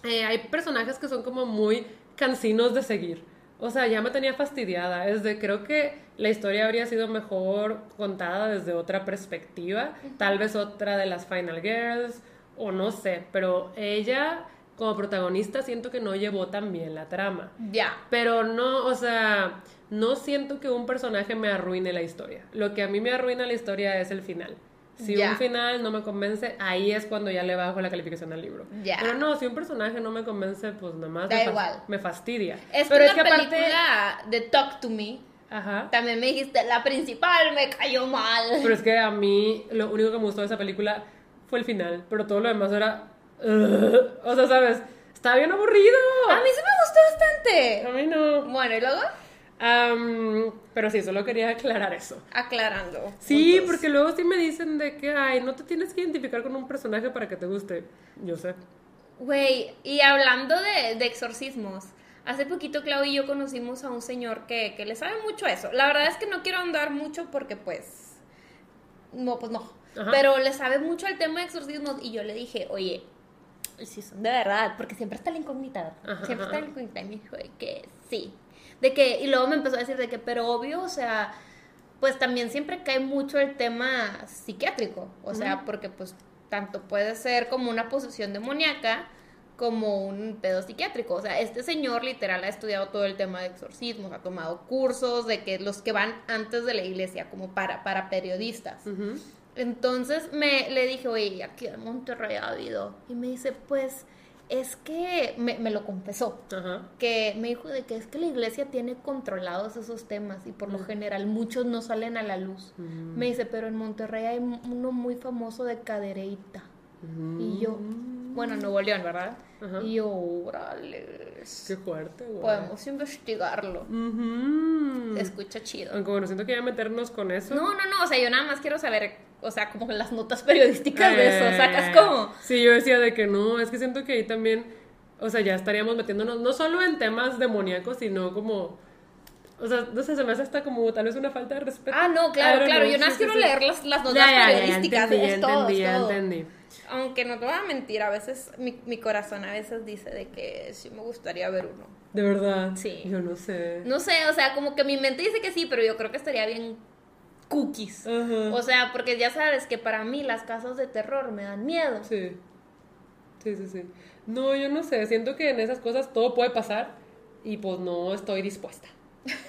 Eh, hay personajes que son como muy cansinos de seguir. O sea, ya me tenía fastidiada. Es de, creo que la historia habría sido mejor contada desde otra perspectiva. Tal vez otra de las Final Girls, o no sé. Pero ella, como protagonista, siento que no llevó tan bien la trama. Ya. Pero no, o sea no siento que un personaje me arruine la historia. Lo que a mí me arruina la historia es el final. Si Ya. un final no me convence, ahí es cuando ya le bajo la calificación al libro. Ya. Pero no, si un personaje no me convence, pues nada más Da me, fas- igual. me fastidia. Es Pero que la película de Talk to Me, Ajá. también me dijiste, la principal me cayó mal. Pero es que a mí lo único que me gustó de esa película fue el final, pero todo lo demás era... O sea, ¿sabes? Está bien aburrido. A mí sí me gustó bastante. A mí no. Bueno, y luego, Am, pero sí, solo quería aclarar eso. aclarando. Sí, porque luego sí me dicen de que, ay, no te tienes que identificar con un personaje para que te guste. Yo sé. Güey, y hablando de, de exorcismos, hace poquito Clau y yo conocimos a un señor que, que le sabe mucho eso. La verdad es que no quiero andar mucho porque pues... No, pues no. Ajá. Pero le sabe mucho al tema de exorcismos y yo le dije, oye, si son de verdad, porque siempre está la incógnita, siempre ajá. está la incógnita. Y me dijo que sí. De que, y luego me empezó a decir de que, pero obvio, o sea, pues también siempre cae mucho el tema psiquiátrico. O sea, porque pues tanto puede ser como una posesión demoníaca como un pedo psiquiátrico. O sea, este señor literal ha estudiado todo el tema de exorcismos, ha tomado cursos de que los que van antes de la iglesia, como para, para periodistas. Entonces me le dije, oye, aquí en Monterrey ha habido. Y me dice, pues es que me, me lo confesó. Ajá. Que me dijo de que es que la iglesia tiene controlados esos temas y por lo general muchos no salen a la luz. Mm. Me dice, pero en Monterrey hay uno muy famoso de cadereita. Y yo, bueno, Nuevo León, ¿verdad? Ajá. Y yo, órale, Qué fuerte, güey. podemos investigarlo. Se escucha chido. Aunque bueno, siento que ya meternos con eso. No, no, no, o sea, yo nada más quiero saber, o sea, como las notas periodísticas de eso, Eh, sacas como... Sí, yo decía de que no, es que siento que ahí también, o sea, ya estaríamos metiéndonos no solo en temas demoníacos, sino como, o sea, no sé, se me hace hasta como tal vez una falta de respeto. Ah, no, claro, claro, yo nada sí, sí, quiero sí. leer las, las notas Ya, ya, ya, ya periodísticas, entendí, todo, entendí, todo. entendí. Aunque no te voy a mentir, a veces mi, mi corazón a veces dice de que sí me gustaría ver uno. De verdad. Sí. Yo no sé. No sé, o sea, como que mi mente dice que sí, pero yo creo que estaría bien cookies. O sea, porque ya sabes que para mí las casas de terror me dan miedo. Sí. Sí, sí, sí. No, yo no sé, siento que en esas cosas todo puede pasar y pues no estoy dispuesta.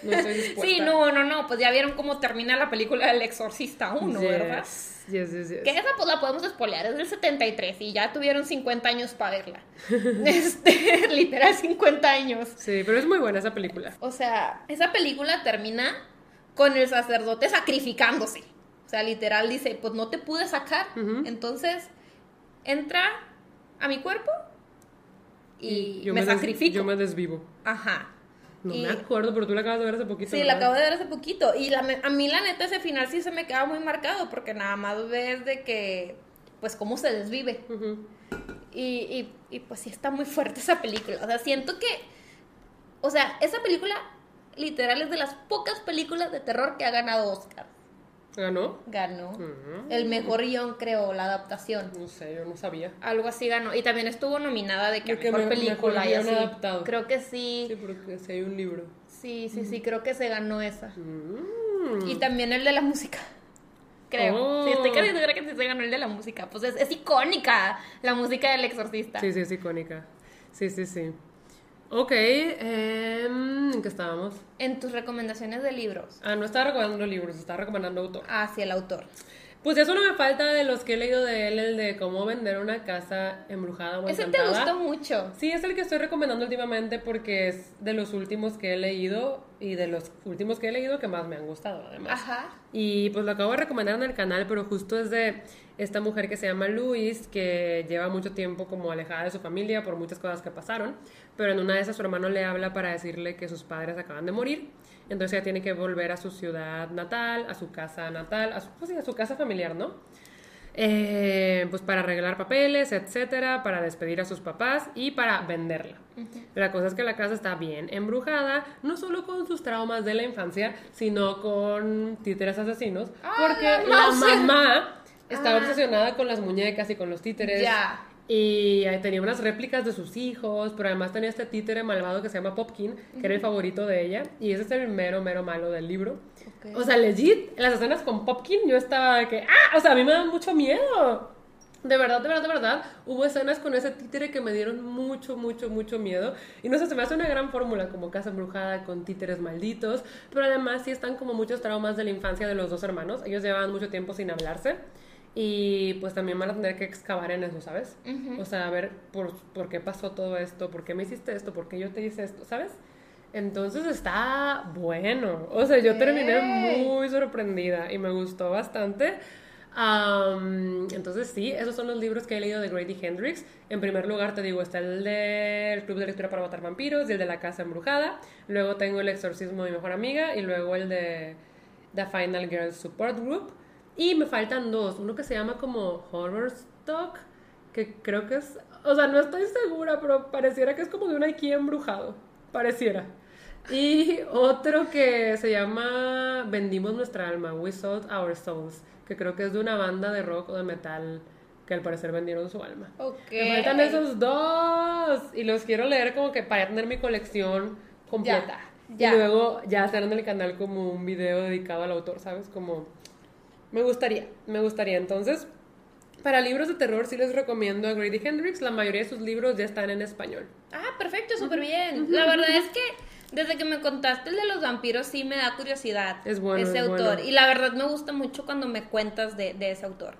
No estoy dispuesta. Sí, no, no, no, pues ya vieron cómo termina la película del Exorcista 1, Yes, ¿verdad? Yes, yes, yes. Que esa pues la podemos espolear, es del 73 y ya tuvieron 50 años para verla. Este, literal 50 años. Sí, pero es muy buena esa película. O sea, esa película termina con el sacerdote sacrificándose. O sea, literal dice, pues no te pude sacar, entonces entra a mi cuerpo y, yo me, sacrifico. yo me desvivo. Ajá. No Y- me acuerdo, pero tú la acabas de ver hace poquito. Sí, la acabo de ver hace poquito. Y la, a mí, la neta, ese final sí se me queda muy marcado porque nada más ves de que, pues, cómo se desvive. Y, y, pues sí está muy fuerte esa película. O sea, siento que, o sea, esa película literal es de las pocas películas de terror que ha ganado Oscar. ¿Ganó? Ganó. El mejor guion, creo, la adaptación. No sé, yo no sabía. Algo así ganó. Y también estuvo nominada de que a De que mejor me- película mejor y así. adaptado. Creo que sí. Sí, porque si hay un libro. Sí, sí, sí, creo que se ganó esa. Mm. Y también el de la música. Creo. Oh. Sí, estoy casi segura que sí se ganó el de la música. Pues es, es icónica la música del exorcista. Sí, sí, es icónica. Sí, sí, sí. Ok, em, ¿en qué estábamos? En tus recomendaciones de libros. Ah, no estaba recomendando libros, estaba recomendando autor. Hacia el autor. Pues ya solo me falta de los que he leído de él, el de cómo vender una casa embrujada o Ese te gustó mucho. Sí, es el que estoy recomendando últimamente porque es de los últimos que he leído y de los últimos que he leído que más me han gustado, además. Ajá. Y pues lo acabo de recomendar en el canal, pero justo es de esta mujer que se llama Luis, que lleva mucho tiempo como alejada de su familia por muchas cosas que pasaron, pero en una de esas su hermano le habla para decirle que sus padres acaban de morir, entonces ella tiene que volver a su ciudad natal, a su casa natal, a su, pues sí, a su casa familiar, ¿no? Eh, pues para arreglar papeles, etcétera, para despedir a sus papás y para venderla. La cosa es que la casa está bien embrujada, no solo con sus traumas de la infancia, sino con títeres asesinos, Ah, porque la mamá estaba Ah. obsesionada con las muñecas y con los títeres. Ya. Y tenía unas réplicas de sus hijos, pero además tenía este títere malvado que se llama Popkin, que era el favorito de ella, y ese es el mero, mero malo del libro. Ok. O sea, legit, en las escenas con Popkin yo estaba que, ah, o sea, a mí me da mucho miedo. De verdad, de verdad, de verdad, hubo escenas con ese títere que me dieron mucho, mucho, mucho miedo. Y no sé, se me hace una gran fórmula como Casa Embrujada con títeres malditos, pero además sí están como muchos traumas de la infancia de los dos hermanos. Ellos llevaban mucho tiempo sin hablarse. Y pues también van a tener que excavar en eso, ¿sabes? O sea, a ver por, por qué pasó todo esto, por qué me hiciste esto, por qué yo te hice esto, ¿sabes? Entonces está bueno. O sea, yo terminé muy sorprendida y me gustó bastante. entonces sí, esos son los libros que he leído de Grady Hendrix. En primer lugar te digo, está el del Club de Lectura para Matar Vampiros y el de La Casa Embrujada. Luego tengo El Exorcismo de mi mejor amiga y luego el de The Final Girl Support Group. Y me faltan dos. Uno que se llama como Horror Stock, que creo que es... O sea, no estoy segura, pero pareciera que es como de un IKEA embrujado. Pareciera. Y otro que se llama Vendimos nuestra alma, We Sold Our Souls, que creo que es de una banda de rock o de metal que al parecer vendieron su alma. Me faltan esos dos y los quiero leer como que para tener mi colección completa. Y luego ya hacer en el canal como un video dedicado al autor, ¿sabes? Como me gustaría, me gustaría. Entonces, para libros de terror sí les recomiendo a Grady Hendrix. La mayoría de sus libros ya están en español. Ah, perfecto, súper bien. La verdad es que desde que me contaste el de los vampiros, sí me da curiosidad. Es bueno. Ese autor. Y la verdad me gusta mucho cuando me cuentas de, ese autor.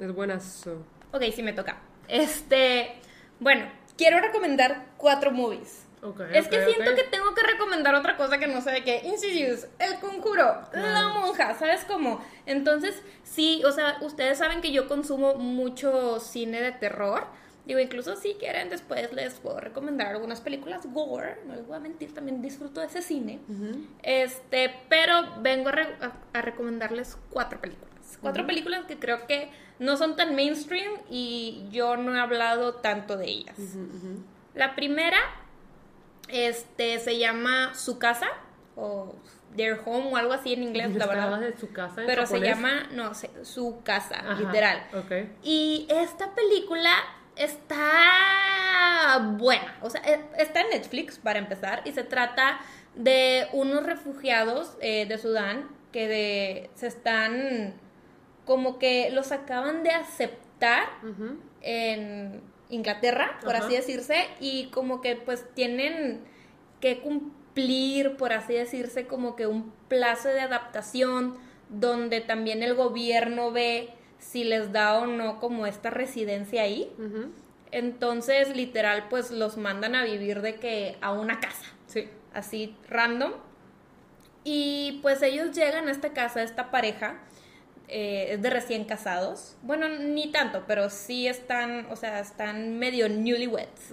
Es buenazo. Ok, sí me toca. Este. Bueno, quiero recomendar cuatro movies. Okay, es que siento que tengo que recomendar otra cosa que no sé de qué. Insidious, El Conjuro, La Monja, ¿sabes cómo? Entonces, sí, o sea, ustedes saben que yo consumo mucho cine de terror. Digo, incluso si quieren, después les puedo recomendar algunas películas gore. No les voy a mentir, también disfruto de ese cine. Este, pero vengo a, recomendarles cuatro películas. Cuatro películas que creo que no son tan mainstream y yo no he hablado tanto de ellas. La primera, este, se llama Su Casa o Their Home o algo así en inglés, la verdad. de su casa en Pero se llama, no, Su Casa, literal. Y esta película está buena. O sea, e, está en Netflix para empezar y se trata de unos refugiados eh, de Sudán que se están como que los acaban de aceptar en Inglaterra, por así decirse, y como que pues tienen que cumplir, por así decirse, como que un plazo de adaptación donde también el gobierno ve si les da o no como esta residencia ahí. Entonces, literal, pues los mandan a vivir de que a una casa. Sí. Así, random. Y pues ellos llegan a esta casa, esta pareja, eh, es de recién casados. Bueno, ni tanto, pero sí están, o sea, están medio newlyweds.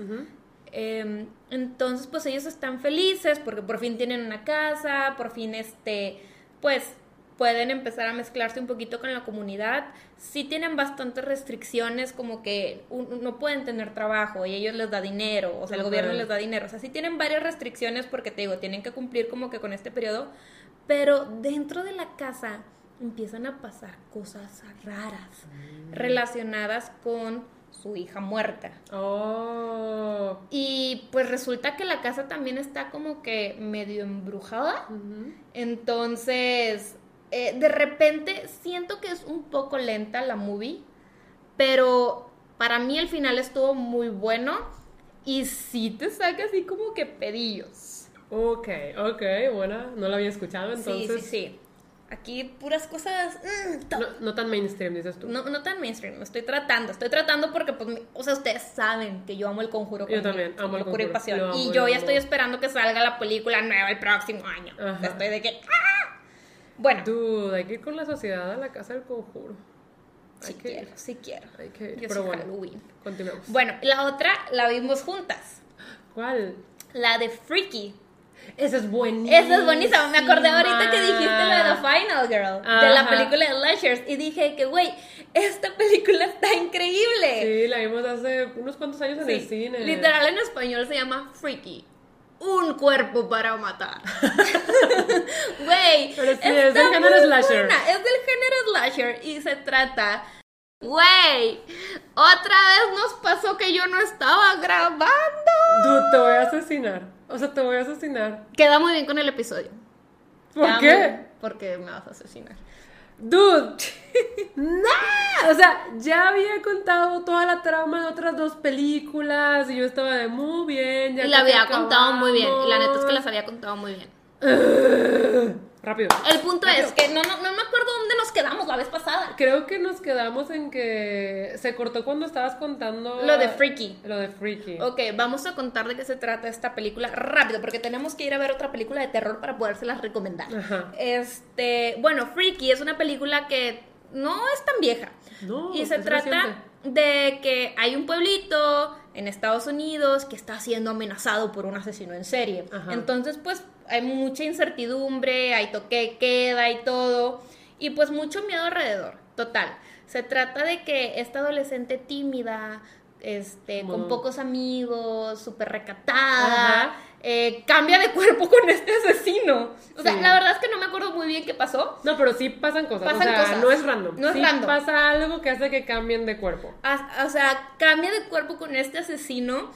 Em, entonces, pues ellos están felices porque por fin tienen una casa, por fin, este, pues pueden empezar a mezclarse un poquito con la comunidad. Sí tienen bastantes restricciones, como que no pueden tener trabajo y ellos les da dinero, o sea, el gobierno les da dinero. O sea, sí tienen varias restricciones porque te digo, tienen que cumplir como que con este periodo, pero dentro de la casa empiezan a pasar cosas raras mm. relacionadas con su hija muerta. Oh. Y pues resulta que la casa también está como que medio embrujada. Entonces, eh, de repente siento que es un poco lenta la movie, pero para mí el final estuvo muy bueno y sí te saca así como que pedillos. Ok, ok, buena, no la había escuchado entonces. Sí, sí, sí. Aquí puras cosas... Mm, no, tan mainstream, dices tú. No, no tan mainstream, estoy tratando, estoy tratando porque, pues, o sea, ustedes saben que yo amo el conjuro. Yo también, amo el conjuro. Y, pasión. y yo ya estoy esperando que salga la película nueva el próximo año. Estoy de que... ¡ah! Bueno. Dude, hay que ir con la sociedad a la casa del conjuro. sí quiero, sí quiero. Hay que ir. Pero bueno, Halloween. Continuemos. Bueno, la otra la vimos juntas. ¿Cuál? La de Freaky. Esa es buenísima. Esa es buenísima. Me acordé ahorita que dijiste lo de The Final Girl, de la película de Leisures, y dije que, güey, esta película está increíble. Sí, la vimos hace unos cuantos años en el cine. Literal en español se llama Freaky un cuerpo para matar. Güey, Pero sí, es del género slasher. Es del género slasher y se trata. Güey, otra vez nos pasó que yo no estaba grabando. Dude, te voy a asesinar. O sea, te voy a asesinar. Queda muy bien con el episodio. ¿Por qué? Porque me vas a asesinar. Dude, no, o sea, ya había contado toda la trama de otras dos películas y yo estaba de muy bien. y la había contado muy bien, la neta es que las había contado muy bien. Rápido. El punto Rápido. es que no, no, no me acuerdo dónde nos quedamos la vez pasada. Creo que nos quedamos en que se cortó cuando estabas contando... Lo de Freaky. Lo de Freaky. Ok, vamos a contar de qué se trata esta película rápido, porque tenemos que ir a ver otra película de terror para podérselas recomendar. Ajá. Este, bueno, Freaky es una película que no es tan vieja. No, y se es trata reciente. de que hay un pueblito en Estados Unidos que está siendo amenazado por un asesino en serie. Ajá. Entonces, pues hay mucha incertidumbre, hay toque queda y todo, y pues mucho miedo alrededor. Total. Se trata de que esta adolescente tímida, este, con pocos amigos, súper recatada, eh, cambia de cuerpo con este asesino. O sea, Sí. la verdad es que no me acuerdo muy bien qué pasó. No, pero sí pasan cosas. Pasan o sea, cosas. no es random. No es Sí random. pasa algo que hace que cambien de cuerpo. O sea, cambia de cuerpo con este asesino.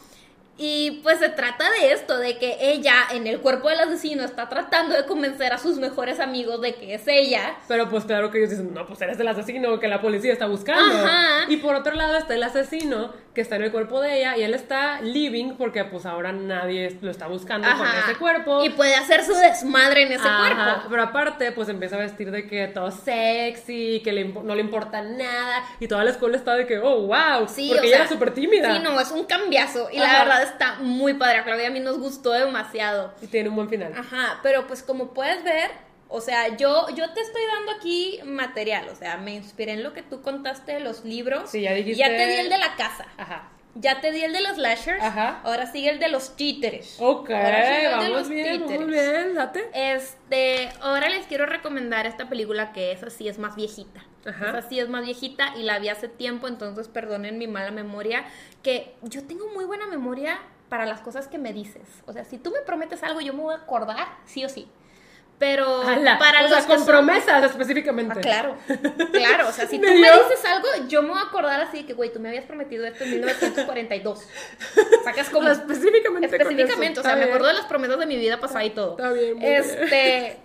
Y pues se trata de esto, de que ella en el cuerpo del asesino está tratando de convencer a sus mejores amigos de que es ella. Pero pues claro que ellos dicen, no, pues eres el asesino que la policía está buscando. Ajá. Y por otro lado está el asesino que está en el cuerpo de ella y él está living porque pues ahora nadie lo está buscando con Ajá. ese cuerpo. Y puede hacer su desmadre en ese Ajá, cuerpo. Pero aparte, pues empieza a vestir de que todo sexy, que le no le importa nada. Y toda la escuela está de que, oh, wow. Sí, porque o ella sea, era súper tímida. Sí, no, es un cambiazo. Y la verdad está muy padre. A Claudia a mí nos gustó demasiado. Y tiene un buen final. Ajá, pero pues como puedes ver, o sea, yo, yo te estoy dando aquí material, o sea, me inspiré en lo que tú contaste de los libros. Sí, ya dijiste- Ya te di el de la casa. Ajá. Ya te di el de los slashers. Ajá. Ahora sigue el de los títeres. Ok, el de vamos los bien, títeres. vamos bien, date. Este, ahora les quiero recomendar esta película que esa sí es más viejita. Ajá. Esa sí es más viejita y la vi hace tiempo, entonces perdonen mi mala memoria, que yo tengo muy buena memoria para las cosas que me dices. O sea, si tú me prometes algo, yo me voy a acordar, sí o sí. Pero Ala, para o los sea, con son- promesas específicamente. Ah, claro, claro. O sea, si tú ¿Me dices algo, yo me voy a acordar así de que, güey, tú me habías prometido esto en 1942. Sacas como... O sea, específicamente. Específicamente, o sea, me bien. acuerdo de las promesas de mi vida pasada y todo. Está bien, muy bien. Este.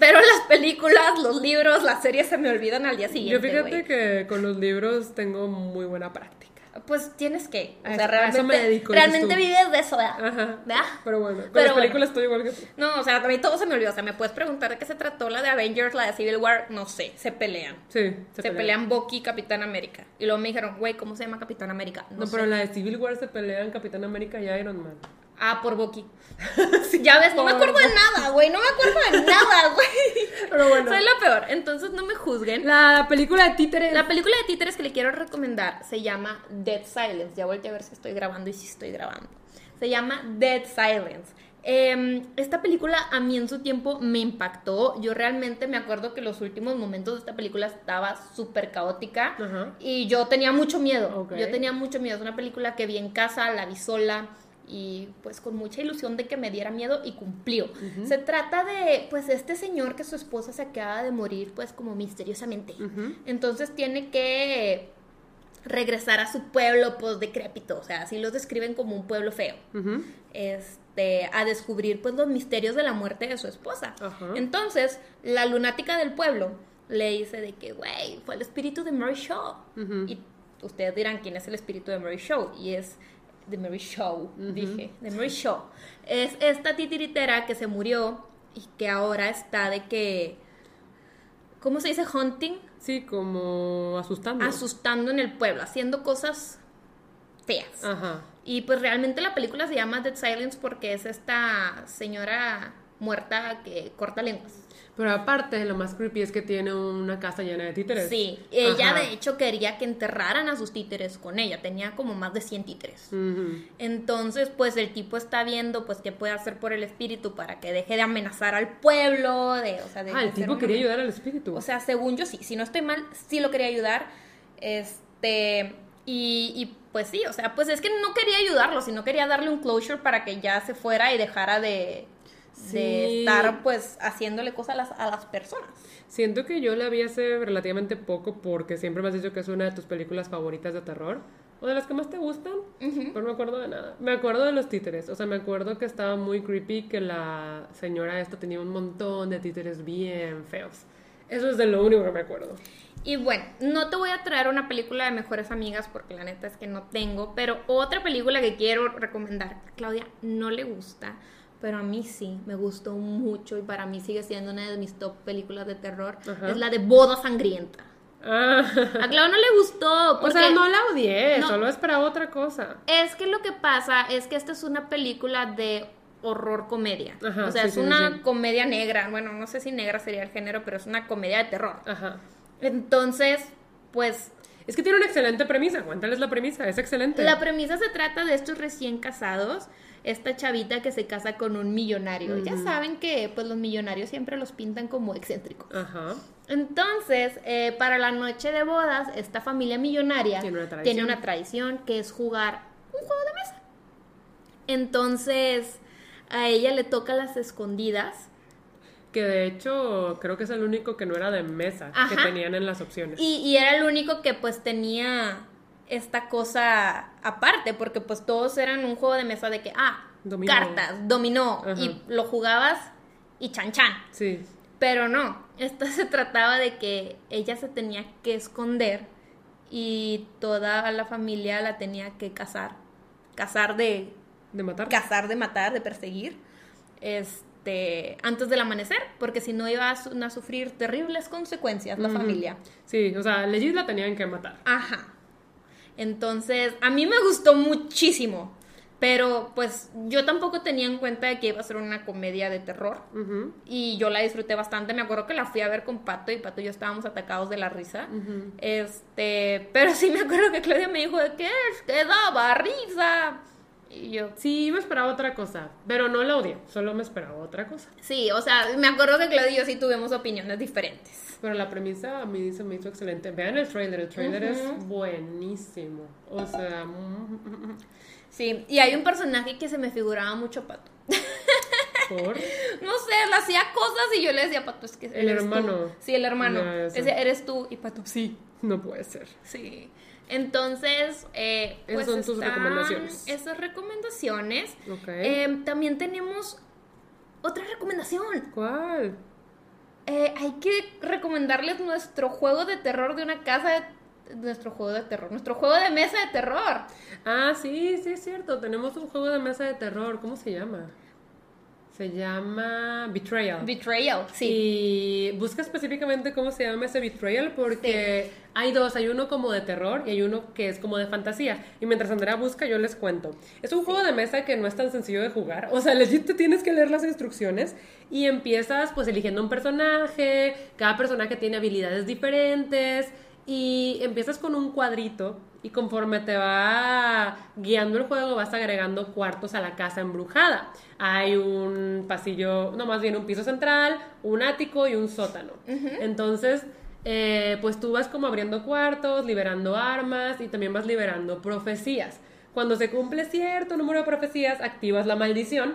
Pero las películas, los libros, las series se me olvidan al día siguiente. Yo fíjate que con los libros tengo muy buena práctica. Pues tienes que. O sea, eso realmente, me dedico, dices realmente tú. vives de eso, ¿verdad? Ajá. ¿Verdad? Pero bueno, con Pero las bueno. películas estoy igual que tú. No, o sea, a mí todo se me olvidó. O sea, me puedes preguntar de qué se trató la de Avengers, la de Civil War. No sé, se pelean. Sí, Se, pelean. Bucky y Capitán América. Y luego me dijeron, güey, ¿cómo se llama Capitán América? No, sé. pero en la de Civil War se pelean Capitán América y Iron Man. Ah, por Bucky. ya ves, no me acuerdo de nada, güey. No me acuerdo de nada, güey. Pero bueno. Soy la peor. Entonces no me juzguen. La película de títeres. La película de títeres que le quiero recomendar se llama Dead Silence. Ya volteé a ver si estoy grabando y si estoy grabando. Se llama Dead Silence. Eh, esta película a mí en su tiempo me impactó. Yo realmente me acuerdo que los últimos momentos de esta película estaba súper caótica y yo tenía mucho miedo. Yo tenía mucho miedo. Es una película que vi en casa, la vi sola y pues con mucha ilusión de que me diera miedo y cumplió. Se trata de pues este señor que su esposa se acaba de morir pues como misteriosamente. Entonces tiene que regresar a su pueblo pues decrépito, o sea, así los describen como un pueblo feo. Este, a descubrir pues los misterios de la muerte de su esposa. Entonces, la lunática del pueblo le dice de que, güey, fue el espíritu de Mary Shaw. Y ustedes dirán quién es el espíritu de Mary Shaw. Y es de Mary Shaw, dije, de Mary Shaw. Es esta titiritera que se murió y que ahora está de que, ¿cómo se dice? Hunting, Sí, como asustando. asustando en el pueblo, haciendo cosas feas. Ajá. Y pues realmente la película se llama Dead Silence porque es esta señora muerta que corta lenguas. Pero aparte, lo más creepy es que tiene una casa llena de títeres. Sí, ella Ajá. de hecho quería que enterraran a sus títeres con ella, tenía como más de 100 títeres. Entonces, pues el tipo está viendo pues qué puede hacer por el espíritu para que deje de amenazar al pueblo, de, o sea, de Ah, el tipo una- quería ayudar al espíritu. O sea, según yo sí, si no estoy mal, sí lo quería ayudar. Este, y, y, pues sí, o sea, pues es que no quería ayudarlo, sino quería darle un closure para que ya se fuera y dejara de, de Sí. estar pues haciéndole cosas a las, a las personas. Siento que yo la vi hace relativamente poco porque siempre me has dicho que es una de tus películas favoritas de terror. O de las que más te gustan, pero no me acuerdo de nada. Me acuerdo de los títeres, o sea, me acuerdo que estaba muy creepy que la señora esta tenía un montón de títeres bien feos. Eso es de lo único que me acuerdo. Y bueno, no te voy a traer una película de mejores amigas porque la neta es que no tengo, pero otra película que quiero recomendar, Claudia no le gusta pero a mí sí, me gustó mucho y para mí sigue siendo una de mis top películas de terror. Ajá. Es la de Boda Sangrienta. Ah. A Clau no le gustó. O sea, no la odié, No. solo es para otra cosa. Es que lo que pasa es que esta es una película de horror comedia. Ajá, o sea, sí, es sí, una sí. comedia negra. Bueno, no sé si negra sería el género, pero es una comedia de terror. Ajá. Entonces, pues Es que tiene una excelente premisa, cuéntales la premisa, es excelente. La premisa se trata de estos recién casados, esta chavita que se casa con un millonario. Ya saben que pues los millonarios siempre los pintan como excéntricos. Ajá. Entonces, eh, para la noche de bodas, esta familia millonaria Tiene una tradición. tiene una tradición que es jugar un juego de mesa. Entonces, a ella le toca las escondidas Que de hecho creo que es el único que no era de mesa que tenían en las opciones. Y, y era el único que pues tenía esta cosa aparte, porque pues todos eran un juego de mesa de que, ah, Dominó. cartas, dominó, Ajá. y lo jugabas y chan chan. Sí. Pero no, esto se trataba de que ella se tenía que esconder y toda la familia la tenía que cazar. Cazar de. De matar. Cazar de matar, de perseguir. Este. Antes del amanecer, porque si no iba a, su- a sufrir terribles consecuencias la familia. Sí, o sea, legit la tenían que matar. Ajá. Entonces, a mí me gustó muchísimo. Pero pues yo tampoco tenía en cuenta de que iba a ser una comedia de terror. Y yo la disfruté bastante. Me acuerdo que la fui a ver con Pato y Pato y yo estábamos atacados de la risa. Este, pero sí me acuerdo que Claudia me dijo de que es que daba risa. Y yo, Sí, me esperaba otra cosa, pero no la odié, solo me esperaba otra cosa. sí, o sea, me acuerdo que Claudia y yo sí tuvimos opiniones diferentes. Pero la premisa a mí se me hizo excelente. Vean el trailer, el trailer es buenísimo. O sea, mm, Sí, y hay un personaje que se me figuraba mucho a Pato. por No sé, le hacía cosas y yo le decía, Pato, es que El eres tú". hermano. Sí, el hermano. Decía, eres tú y Pato, sí. no puede ser. Sí. Entonces, eh, Esas pues son tus recomendaciones. Esas recomendaciones. Ok. Eh, también tenemos otra recomendación. ¿Cuál? Eh, hay que recomendarles nuestro juego de terror de una casa de nuestro juego de terror, nuestro juego de mesa de terror. Ah, sí, sí es cierto. Tenemos un juego de mesa de terror. ¿Cómo se llama? Se llama Betrayal. Betrayal, sí. Y busca específicamente cómo se llama ese Betrayal porque hay dos, hay uno como de terror y hay uno que es como de fantasía. Y mientras Andrea busca, yo les cuento. Es un juego de mesa que no es tan sencillo de jugar. O sea, legit te tienes que leer las instrucciones y empiezas pues eligiendo un personaje, cada personaje tiene habilidades diferentes y empiezas con un cuadrito y conforme te va guiando el juego vas agregando cuartos a la casa embrujada. Hay un pasillo, no más bien un piso central, un ático y un sótano. Entonces, eh, pues tú vas como abriendo cuartos, liberando armas y también vas liberando profecías. Cuando se cumple cierto número de profecías, activas la maldición.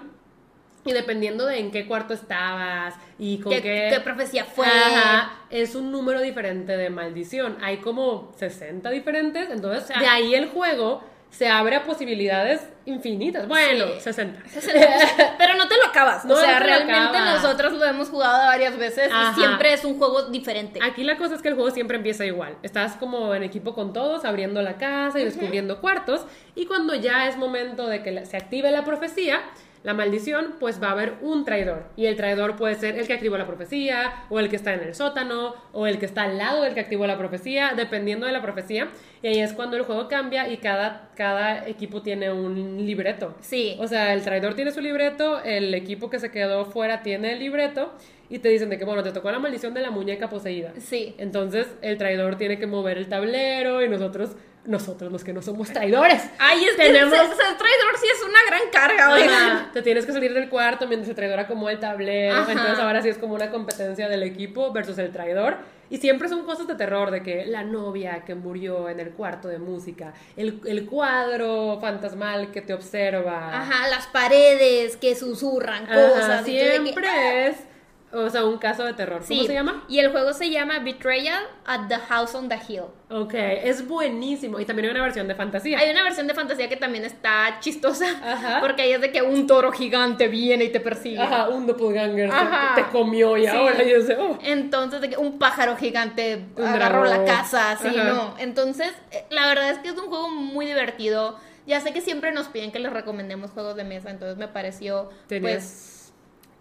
Y dependiendo de en qué cuarto estabas y con ¿Qué, qué, qué profecía fue? Ajá, es un número diferente de maldición. Hay como 60 diferentes, entonces O sea- de ahí el juego se abre a posibilidades infinitas. Bueno, Sí. 60. Pero no te lo acabas. No, o sea, no realmente nosotros lo hemos jugado varias veces Ajá. y siempre es un juego diferente. Aquí la cosa es que el juego siempre empieza igual. Estás como en equipo con todos, abriendo la casa y descubriendo cuartos. Y cuando ya es momento de que se active la profecía, la maldición, pues va a haber un traidor. Y el traidor puede ser el que activó la profecía, o el que está en el sótano, o el que está al lado del que activó la profecía, dependiendo de la profecía. Y ahí es cuando el juego cambia y cada, cada equipo tiene un libreto. Sí. O sea, el traidor tiene su libreto, el equipo que se quedó fuera tiene el libreto, y te dicen de que, bueno, te tocó la maldición de la muñeca poseída. Sí. Entonces, el traidor tiene que mover el tablero y nosotros, nosotros los que no somos traidores. Ay, es Tenemos- que ser, ser traidor sí es una gran carga, oigan. Ajá, te tienes que salir del cuarto mientras el traidor acomoda el tablero. Ajá. Entonces ahora sí es como una competencia del equipo versus el traidor. Y siempre son cosas de terror, de que la novia que murió en el cuarto de música, el, el cuadro fantasmal que te observa. Ajá, las paredes que susurran Ajá, cosas. tú de que- siempre es, o sea, un caso de terror. ¿Cómo se llama? Y el juego se llama Betrayal at the House on the Hill. Ok, es buenísimo. Y también hay una versión de fantasía. Hay una versión de fantasía que también está chistosa. Ajá. Porque ahí es de que un toro gigante viene y te persigue. Ajá, un doppelganger te- Ajá. te, comió y Sí. ahora yo sé, oh. Entonces, de que un pájaro gigante Un agarró dragón. la casa, así. ¿no? Entonces, eh, la verdad es que es un juego muy divertido. ya sé que siempre nos piden que les recomendemos juegos de mesa, entonces me pareció, pues,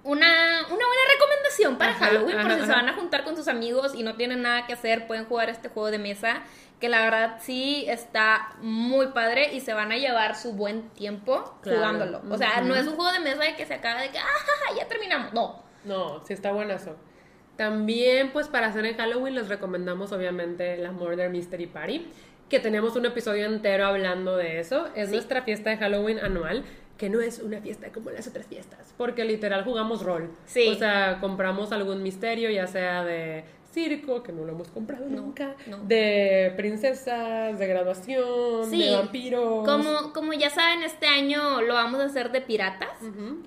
una, una buena recomendación para Halloween, por si se van a juntar con sus amigos y no tienen nada que hacer, pueden jugar este juego de mesa, que la verdad sí está muy padre y se van a llevar su buen tiempo jugándolo. O sea, no es un juego de mesa de que se acaba de que, ah, ya terminamos, no. No, sí está buenazo. También, pues para hacer en Halloween les recomendamos obviamente la Murder Mystery Party, que tenemos un episodio entero hablando de eso. Es nuestra fiesta de Halloween anual, que no es una fiesta como las otras fiestas, porque literal jugamos rol. Sí. O sea, compramos algún misterio, ya sea de circo, que no lo hemos comprado nunca, de princesas, de graduación, de vampiros. Como, como ya saben, este año lo vamos a hacer de piratas.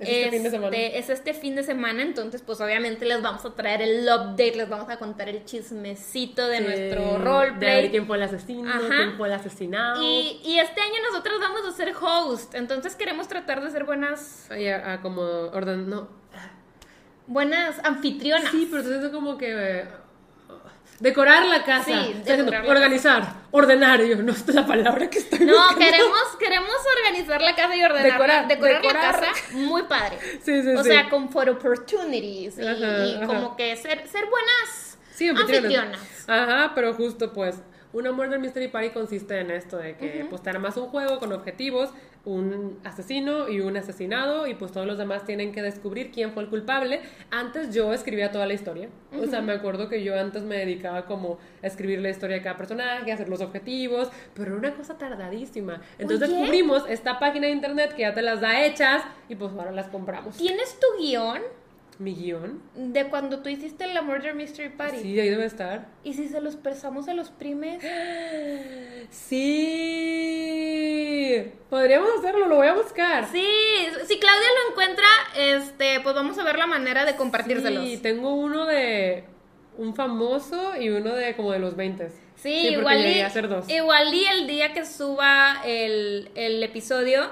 es, este fin de semana. Este, es este fin de semana, entonces pues obviamente les vamos a traer el update, les vamos a contar el chismecito de nuestro roleplay. De quién fue el asesino, quién fue el asesinado. Y, y, este año nosotros vamos a ser host, entonces queremos tratar de ser buenas... como orden, no... Buenas anfitrionas. Sí, pero entonces como que Decorar la casa. Sí, organizar, ordenario, no es la palabra que estoy No, queremos, queremos organizar la casa y ordenar decorar, la casa muy padre. Sí, sí, o sea, con for opportunities y, como que ser, ser buenas sí, anfitrionas. Ajá, pero justo pues una Murder Mystery Party consiste en esto de que pues te armas un juego con objetivos, un asesino y un asesinado y pues todos los demás tienen que descubrir quién fue el culpable. Antes yo escribía toda la historia. O sea, me acuerdo que yo antes me dedicaba como a escribir la historia de cada personaje, a hacer los objetivos, pero era una cosa tardadísima. Entonces descubrimos esta página de internet que ya te las da hechas y pues ahora las compramos. ¿Tienes tu guion? ¿Mi guion? De cuando tú hiciste la Murder Mystery Party. Sí, ahí debe estar. ¿Y si se los prestamos a los primes? Sí. Podríamos hacerlo, lo voy a buscar. Sí, si Claudia lo encuentra, este, pues vamos a ver la manera de compartírselos. Sí, tengo uno de un famoso y uno de como de los 20. Sí, igual, y, igual y el día que suba el, episodio,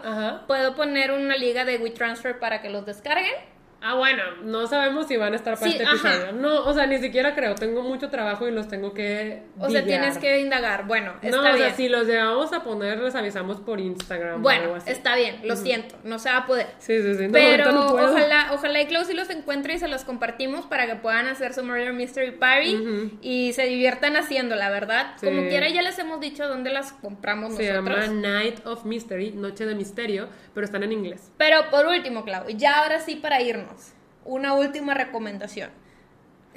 puedo poner una liga de WeTransfer para que los descarguen Ah, bueno, no sabemos si van a estar para este episodio. No, o sea, ni siquiera creo. Tengo mucho trabajo y los tengo que. O sea, tienes que indagar. Bueno, está no, o sea, si los llevamos a poner, les avisamos por Instagram. Bueno, o algo así. está bien, lo siento. No se va a poder. Sí, sí, sí. Pero ojalá, ojalá y Klaus los encuentre y se los compartimos para que puedan hacer su Murder Mystery Party y se diviertan haciendo, la verdad. Como quiera, ya les hemos dicho dónde las compramos se nosotros. Se llama Night of Mystery, Noche de Misterio, pero están en inglés. Pero por último, Clau, ya ahora sí para irnos una última recomendación.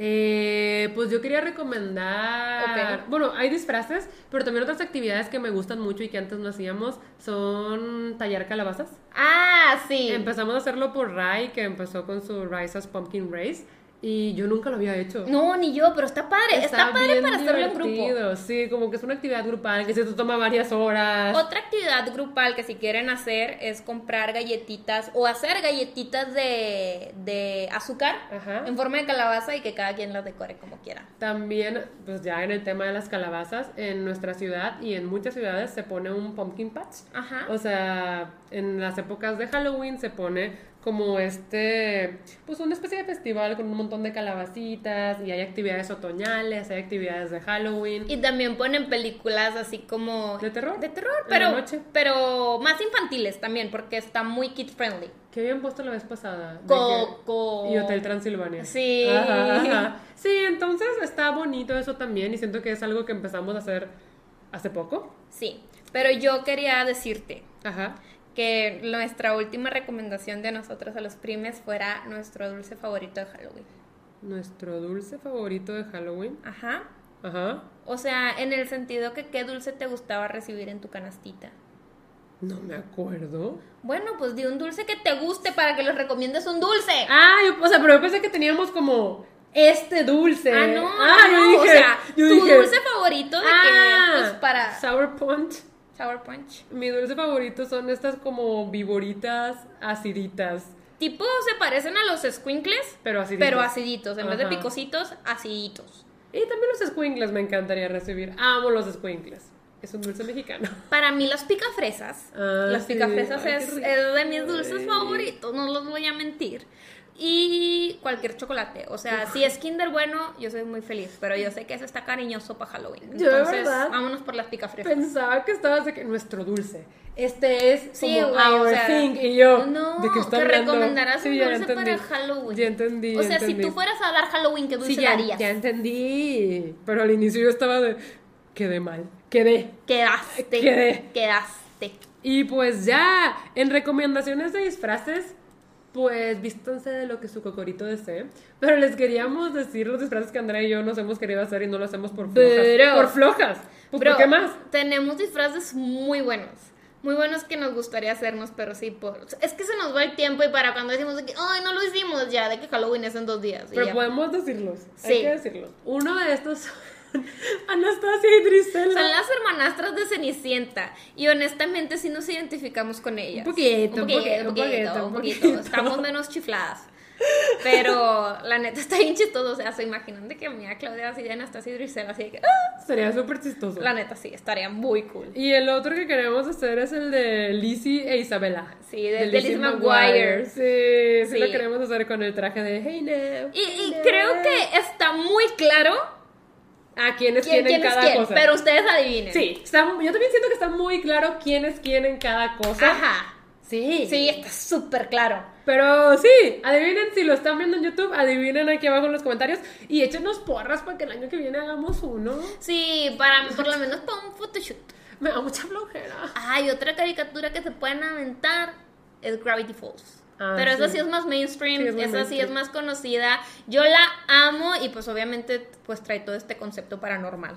Eh, pues yo quería recomendar. Bueno, hay disfraces, pero también otras actividades que me gustan mucho y que antes no hacíamos son tallar calabazas. Ah, sí. Empezamos a hacerlo por Rai, que empezó con su Rise as Pumpkin Race. Y yo nunca lo había hecho. No, ni yo, pero está padre. Está, padre para hacerlo en grupo. Sí, como que es una actividad grupal que se toma varias horas. Otra actividad grupal que si quieren hacer es comprar galletitas o hacer galletitas de, de azúcar en forma de calabaza y que cada quien las decore como quiera. También, pues ya en el tema de las calabazas, en nuestra ciudad y en muchas ciudades se pone un pumpkin patch. Ajá. O sea, en las épocas de Halloween se pone como este, pues una especie de festival con un montón de calabacitas y hay actividades otoñales, hay actividades de Halloween. Y también ponen películas así como... ¿De terror? De terror, pero, pero más infantiles también, porque está muy kid friendly. ¿Qué habían puesto la vez pasada? Coco. Y Hotel Transilvania. Sí. Sí, entonces está bonito eso también y siento que es algo que empezamos a hacer hace poco. Sí, pero yo quería decirte Ajá que nuestra última recomendación de nosotros a los primes fuera nuestro dulce favorito de Halloween. Nuestro dulce favorito de Halloween. Ajá. Ajá. O sea, en el sentido que qué dulce te gustaba recibir en tu canastita. No me acuerdo. Bueno, pues di un dulce que te guste para que los recomiendes un dulce. Ah, o sea, pero yo pensé que teníamos como este dulce. Ah, no, ah, no, o sea, tu dulce favorito de que, ah, pues para... Sour Punch. Sour Punch. Mi dulce favorito son estas como viboritas aciditas. Tipo se parecen a los squinkles, pero aciditos. Pero aciditos, en vez de picositos, aciditos. Y también los squinkles me encantaría recibir. Amo los squinkles. Es un dulce mexicano. Para mí las picafresas. Ah, las picafresas es, es, de mis dulces favoritos, no los voy a mentir. Y cualquier chocolate. O sea, si es Kinder bueno, yo soy muy feliz, pero yo sé que ese está cariñoso para Halloween. Yo, de Entonces, verdad, vámonos por las picafresas. Pensaba que estabas de que nuestro dulce. Este es Sí, como o our sea, thing. Y yo, no, ¿de está que hablando? recomendarás un Sí, dulce para. Halloween. Ya entendí. O sea, si tú fueras a dar Halloween, ¿qué dulce Sí, ya, darías? ya entendí. Pero al inicio yo estaba de. Quedé mal. Quedé. Quedaste. Quedé. Quedaste. Y pues ya, en recomendaciones de disfraces, pues vístanse de lo que su cocorito desee. Pero les queríamos decir los disfraces que Andrea y yo nos hemos querido hacer y no lo hacemos por flojas. Pero- por flojas. Pues, Bro, ¿por qué más? Tenemos disfraces muy buenos. Muy buenos que nos gustaría hacernos, pero sí, por... es que se nos va el tiempo y para cuando decimos de que, ay, no lo hicimos ya, de que Halloween es en dos días. Pero ya. podemos decirlos. Sí. Hay que decirlos. Uno de estos Anastasia y Drisela. Son las hermanastras de Cenicienta y honestamente sí nos identificamos con ellas. Un poquito, un poquito, un poquito, un poquito. Estamos menos chifladas. Pero la neta está bien chistoso. O sea, se imaginan de que mía Claudia así de Anastasia y Drisela así de que, ah, Sería súper chistoso. la neta sí, estaría muy cool. Y el otro que queremos hacer es el de Lizzie e Isabela. Sí, de- de Lizzie McGuire. Sí, sí, Sí. lo queremos hacer con el traje de Hey Now. Y, y hey now". creo que está muy claro a quiénes quién, quieren quién cada quién, cosa. pero ustedes adivinen. Sí, está- yo también siento que está muy claro quién es quién en cada cosa. Ajá. Sí. Sí, está súper claro. Pero sí, adivinen si lo están viendo en YouTube, adivinen aquí abajo en los comentarios y échenos porras para que el año que viene hagamos uno. Sí, para por lo menos para un photoshoot. Me da mucha flojera. Hay otra caricatura que se pueden aventar es Gravity Falls. Ah, Pero esa sí. es más mainstream, Sí, es esa sí es más conocida. Yo la amo y pues obviamente pues trae todo este concepto paranormal.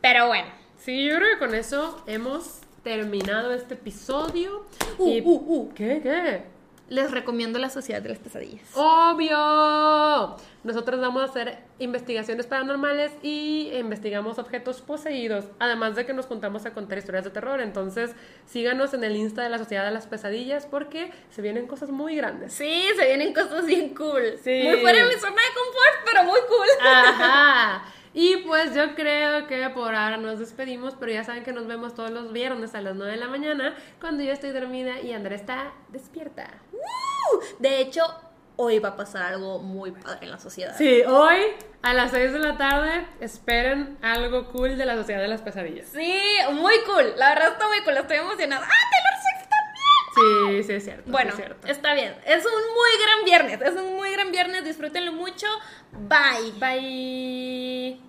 Pero bueno. Sí, yo creo que con eso hemos terminado este episodio. Uh, y... uh, uh. ¿Qué? ¿Qué? Les recomiendo La Sociedad de las Pesadillas. Obvio. Nosotros vamos a hacer investigaciones paranormales y investigamos objetos poseídos, además de que nos juntamos a contar historias de terror. Entonces, síganos en el Insta de la Sociedad de las Pesadillas porque se vienen cosas muy grandes. Sí, se vienen cosas bien cool. Sí. Muy fuera de mi zona de confort, pero muy cool. Ajá. Y pues yo creo que por ahora nos despedimos, pero ya saben que nos vemos todos los viernes a las 9 de la mañana cuando yo estoy dormida y Andrea está despierta. ¡Uh! De hecho, hoy va a pasar algo muy padre en la sociedad. Sí, hoy a las 6 de la tarde esperen algo cool de la Sociedad de las Pesadillas. Sí, muy cool. La verdad está muy cool. Estoy emocionada. ¡Ah, Taylor Swift! Sí, sí es cierto. Bueno, es cierto. está bien. Es un muy gran viernes. Es un muy gran viernes. Disfrútenlo mucho. Bye. Bye.